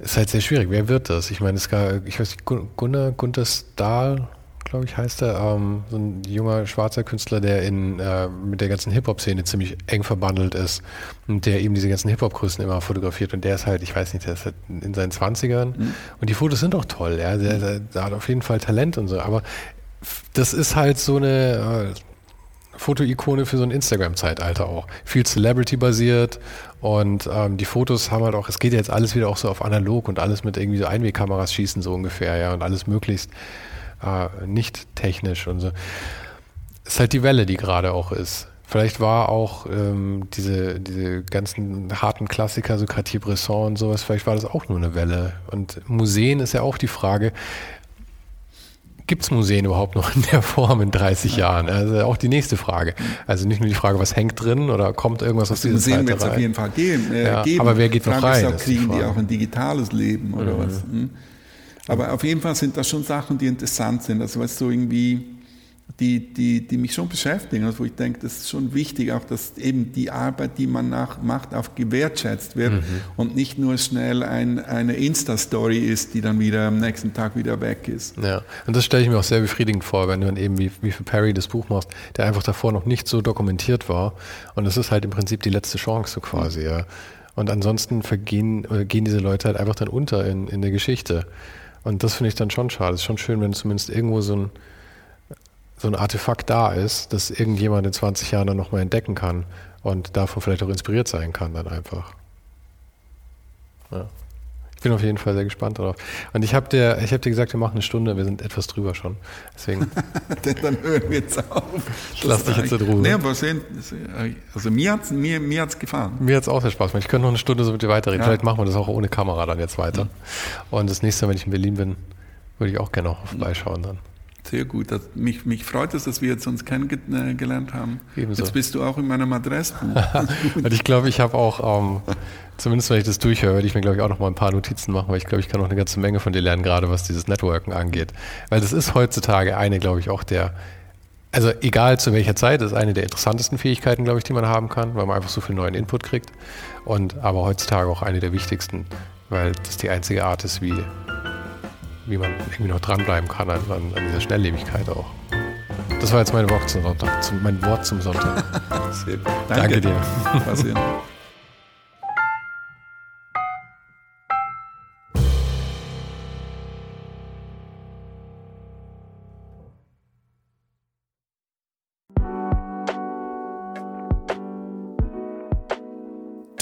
Ist halt sehr schwierig. Wer wird das? Ich meine, es gab, ich weiß nicht, Gunnar, Gunther Stahl, glaube ich, heißt er. Ähm, so ein junger schwarzer Künstler, der in, äh, mit der ganzen Hip-Hop-Szene ziemlich eng verbandelt ist und der eben diese ganzen Hip-Hop-Größen immer fotografiert. Und der ist halt, ich weiß nicht, der ist halt in seinen 20ern. Mhm. Und die Fotos sind auch toll. Ja? Der, der, der, hat auf jeden Fall Talent und so. Aber das ist halt so eine. Äh, Fotoikone für so ein Instagram-Zeitalter auch. Viel Celebrity-basiert und ähm, die Fotos haben halt auch, es geht jetzt alles wieder auch so auf analog und alles mit irgendwie so Einwegkameras schießen so ungefähr, ja, und alles möglichst äh, nicht technisch und so. Ist halt die Welle, die gerade auch ist. Vielleicht war auch ähm, diese, diese ganzen harten Klassiker, so Cartier-Bresson und sowas, vielleicht war das auch nur eine Welle. Und Museen ist ja auch die Frage, Gibt es Museen überhaupt noch in der Form in 30 Jahren? Also auch die nächste Frage. Also nicht nur die Frage, was hängt drin oder kommt irgendwas aus dieser Museen wird es auf jeden Fall gehen, äh, ja, geben. Aber wer geht noch rein? Ist auch, kriegen die, die auch ein digitales Leben oder mhm. was? Hm? Aber auf jeden Fall sind das schon Sachen, die interessant sind. Also weißt du, irgendwie die, die, die mich schon beschäftigen, also wo ich denke, das ist schon wichtig, auch dass eben die Arbeit, die man nach, macht, auch gewertschätzt wird mhm. und nicht nur schnell ein, eine Insta-Story ist, die dann wieder am nächsten Tag wieder weg ist. Ja, und das stelle ich mir auch sehr befriedigend vor, wenn du dann eben wie, wie für Perry das Buch machst, der einfach davor noch nicht so dokumentiert war und es ist halt im Prinzip die letzte Chance so quasi, ja. Und ansonsten vergehen, gehen diese Leute halt einfach dann unter in, in der Geschichte. Und das finde ich dann schon schade. Es ist schon schön, wenn zumindest irgendwo so ein so ein Artefakt da ist, das irgendjemand in 20 Jahren dann nochmal entdecken kann und davon vielleicht auch inspiriert sein kann dann einfach. Ja. Ich bin auf jeden Fall sehr gespannt darauf. Und ich habe dir, hab dir gesagt, wir machen eine Stunde, wir sind etwas drüber schon. Deswegen. dann hören wir jetzt auf. Ich lass dich jetzt in Ruhe. Nee, aber sehen, also mir hat es mir, mir hat's gefallen. Mir hat es auch sehr Spaß gemacht. Ich könnte noch eine Stunde so mit dir weiterreden. Ja. Vielleicht machen wir das auch ohne Kamera dann jetzt weiter. Mhm. Und das nächste Mal, wenn ich in Berlin bin, würde ich auch gerne noch vorbeischauen dann. Sehr gut. Das, mich, mich freut es, dass wir jetzt uns kennengelernt haben. Ebenso. Jetzt bist du auch in meinem Adressbuch. Und ich glaube, ich habe auch, ähm, zumindest wenn ich das durchhöre, werde ich mir, glaube ich, auch noch mal ein paar Notizen machen, weil ich glaube, ich kann noch eine ganze Menge von dir lernen, gerade was dieses Networken angeht. Weil das ist heutzutage eine, glaube ich, auch der, also egal zu welcher Zeit, ist eine der interessantesten Fähigkeiten, glaube ich, die man haben kann, weil man einfach so viel neuen Input kriegt. Und aber heutzutage auch eine der wichtigsten, weil das die einzige Art ist, wie wie man irgendwie noch dranbleiben kann an, an, dieser Schnelllebigkeit auch. Das war jetzt mein Wort zum Sonntag. Zum, mein Wort zum Sonntag. Danke. Danke dir. Passieren.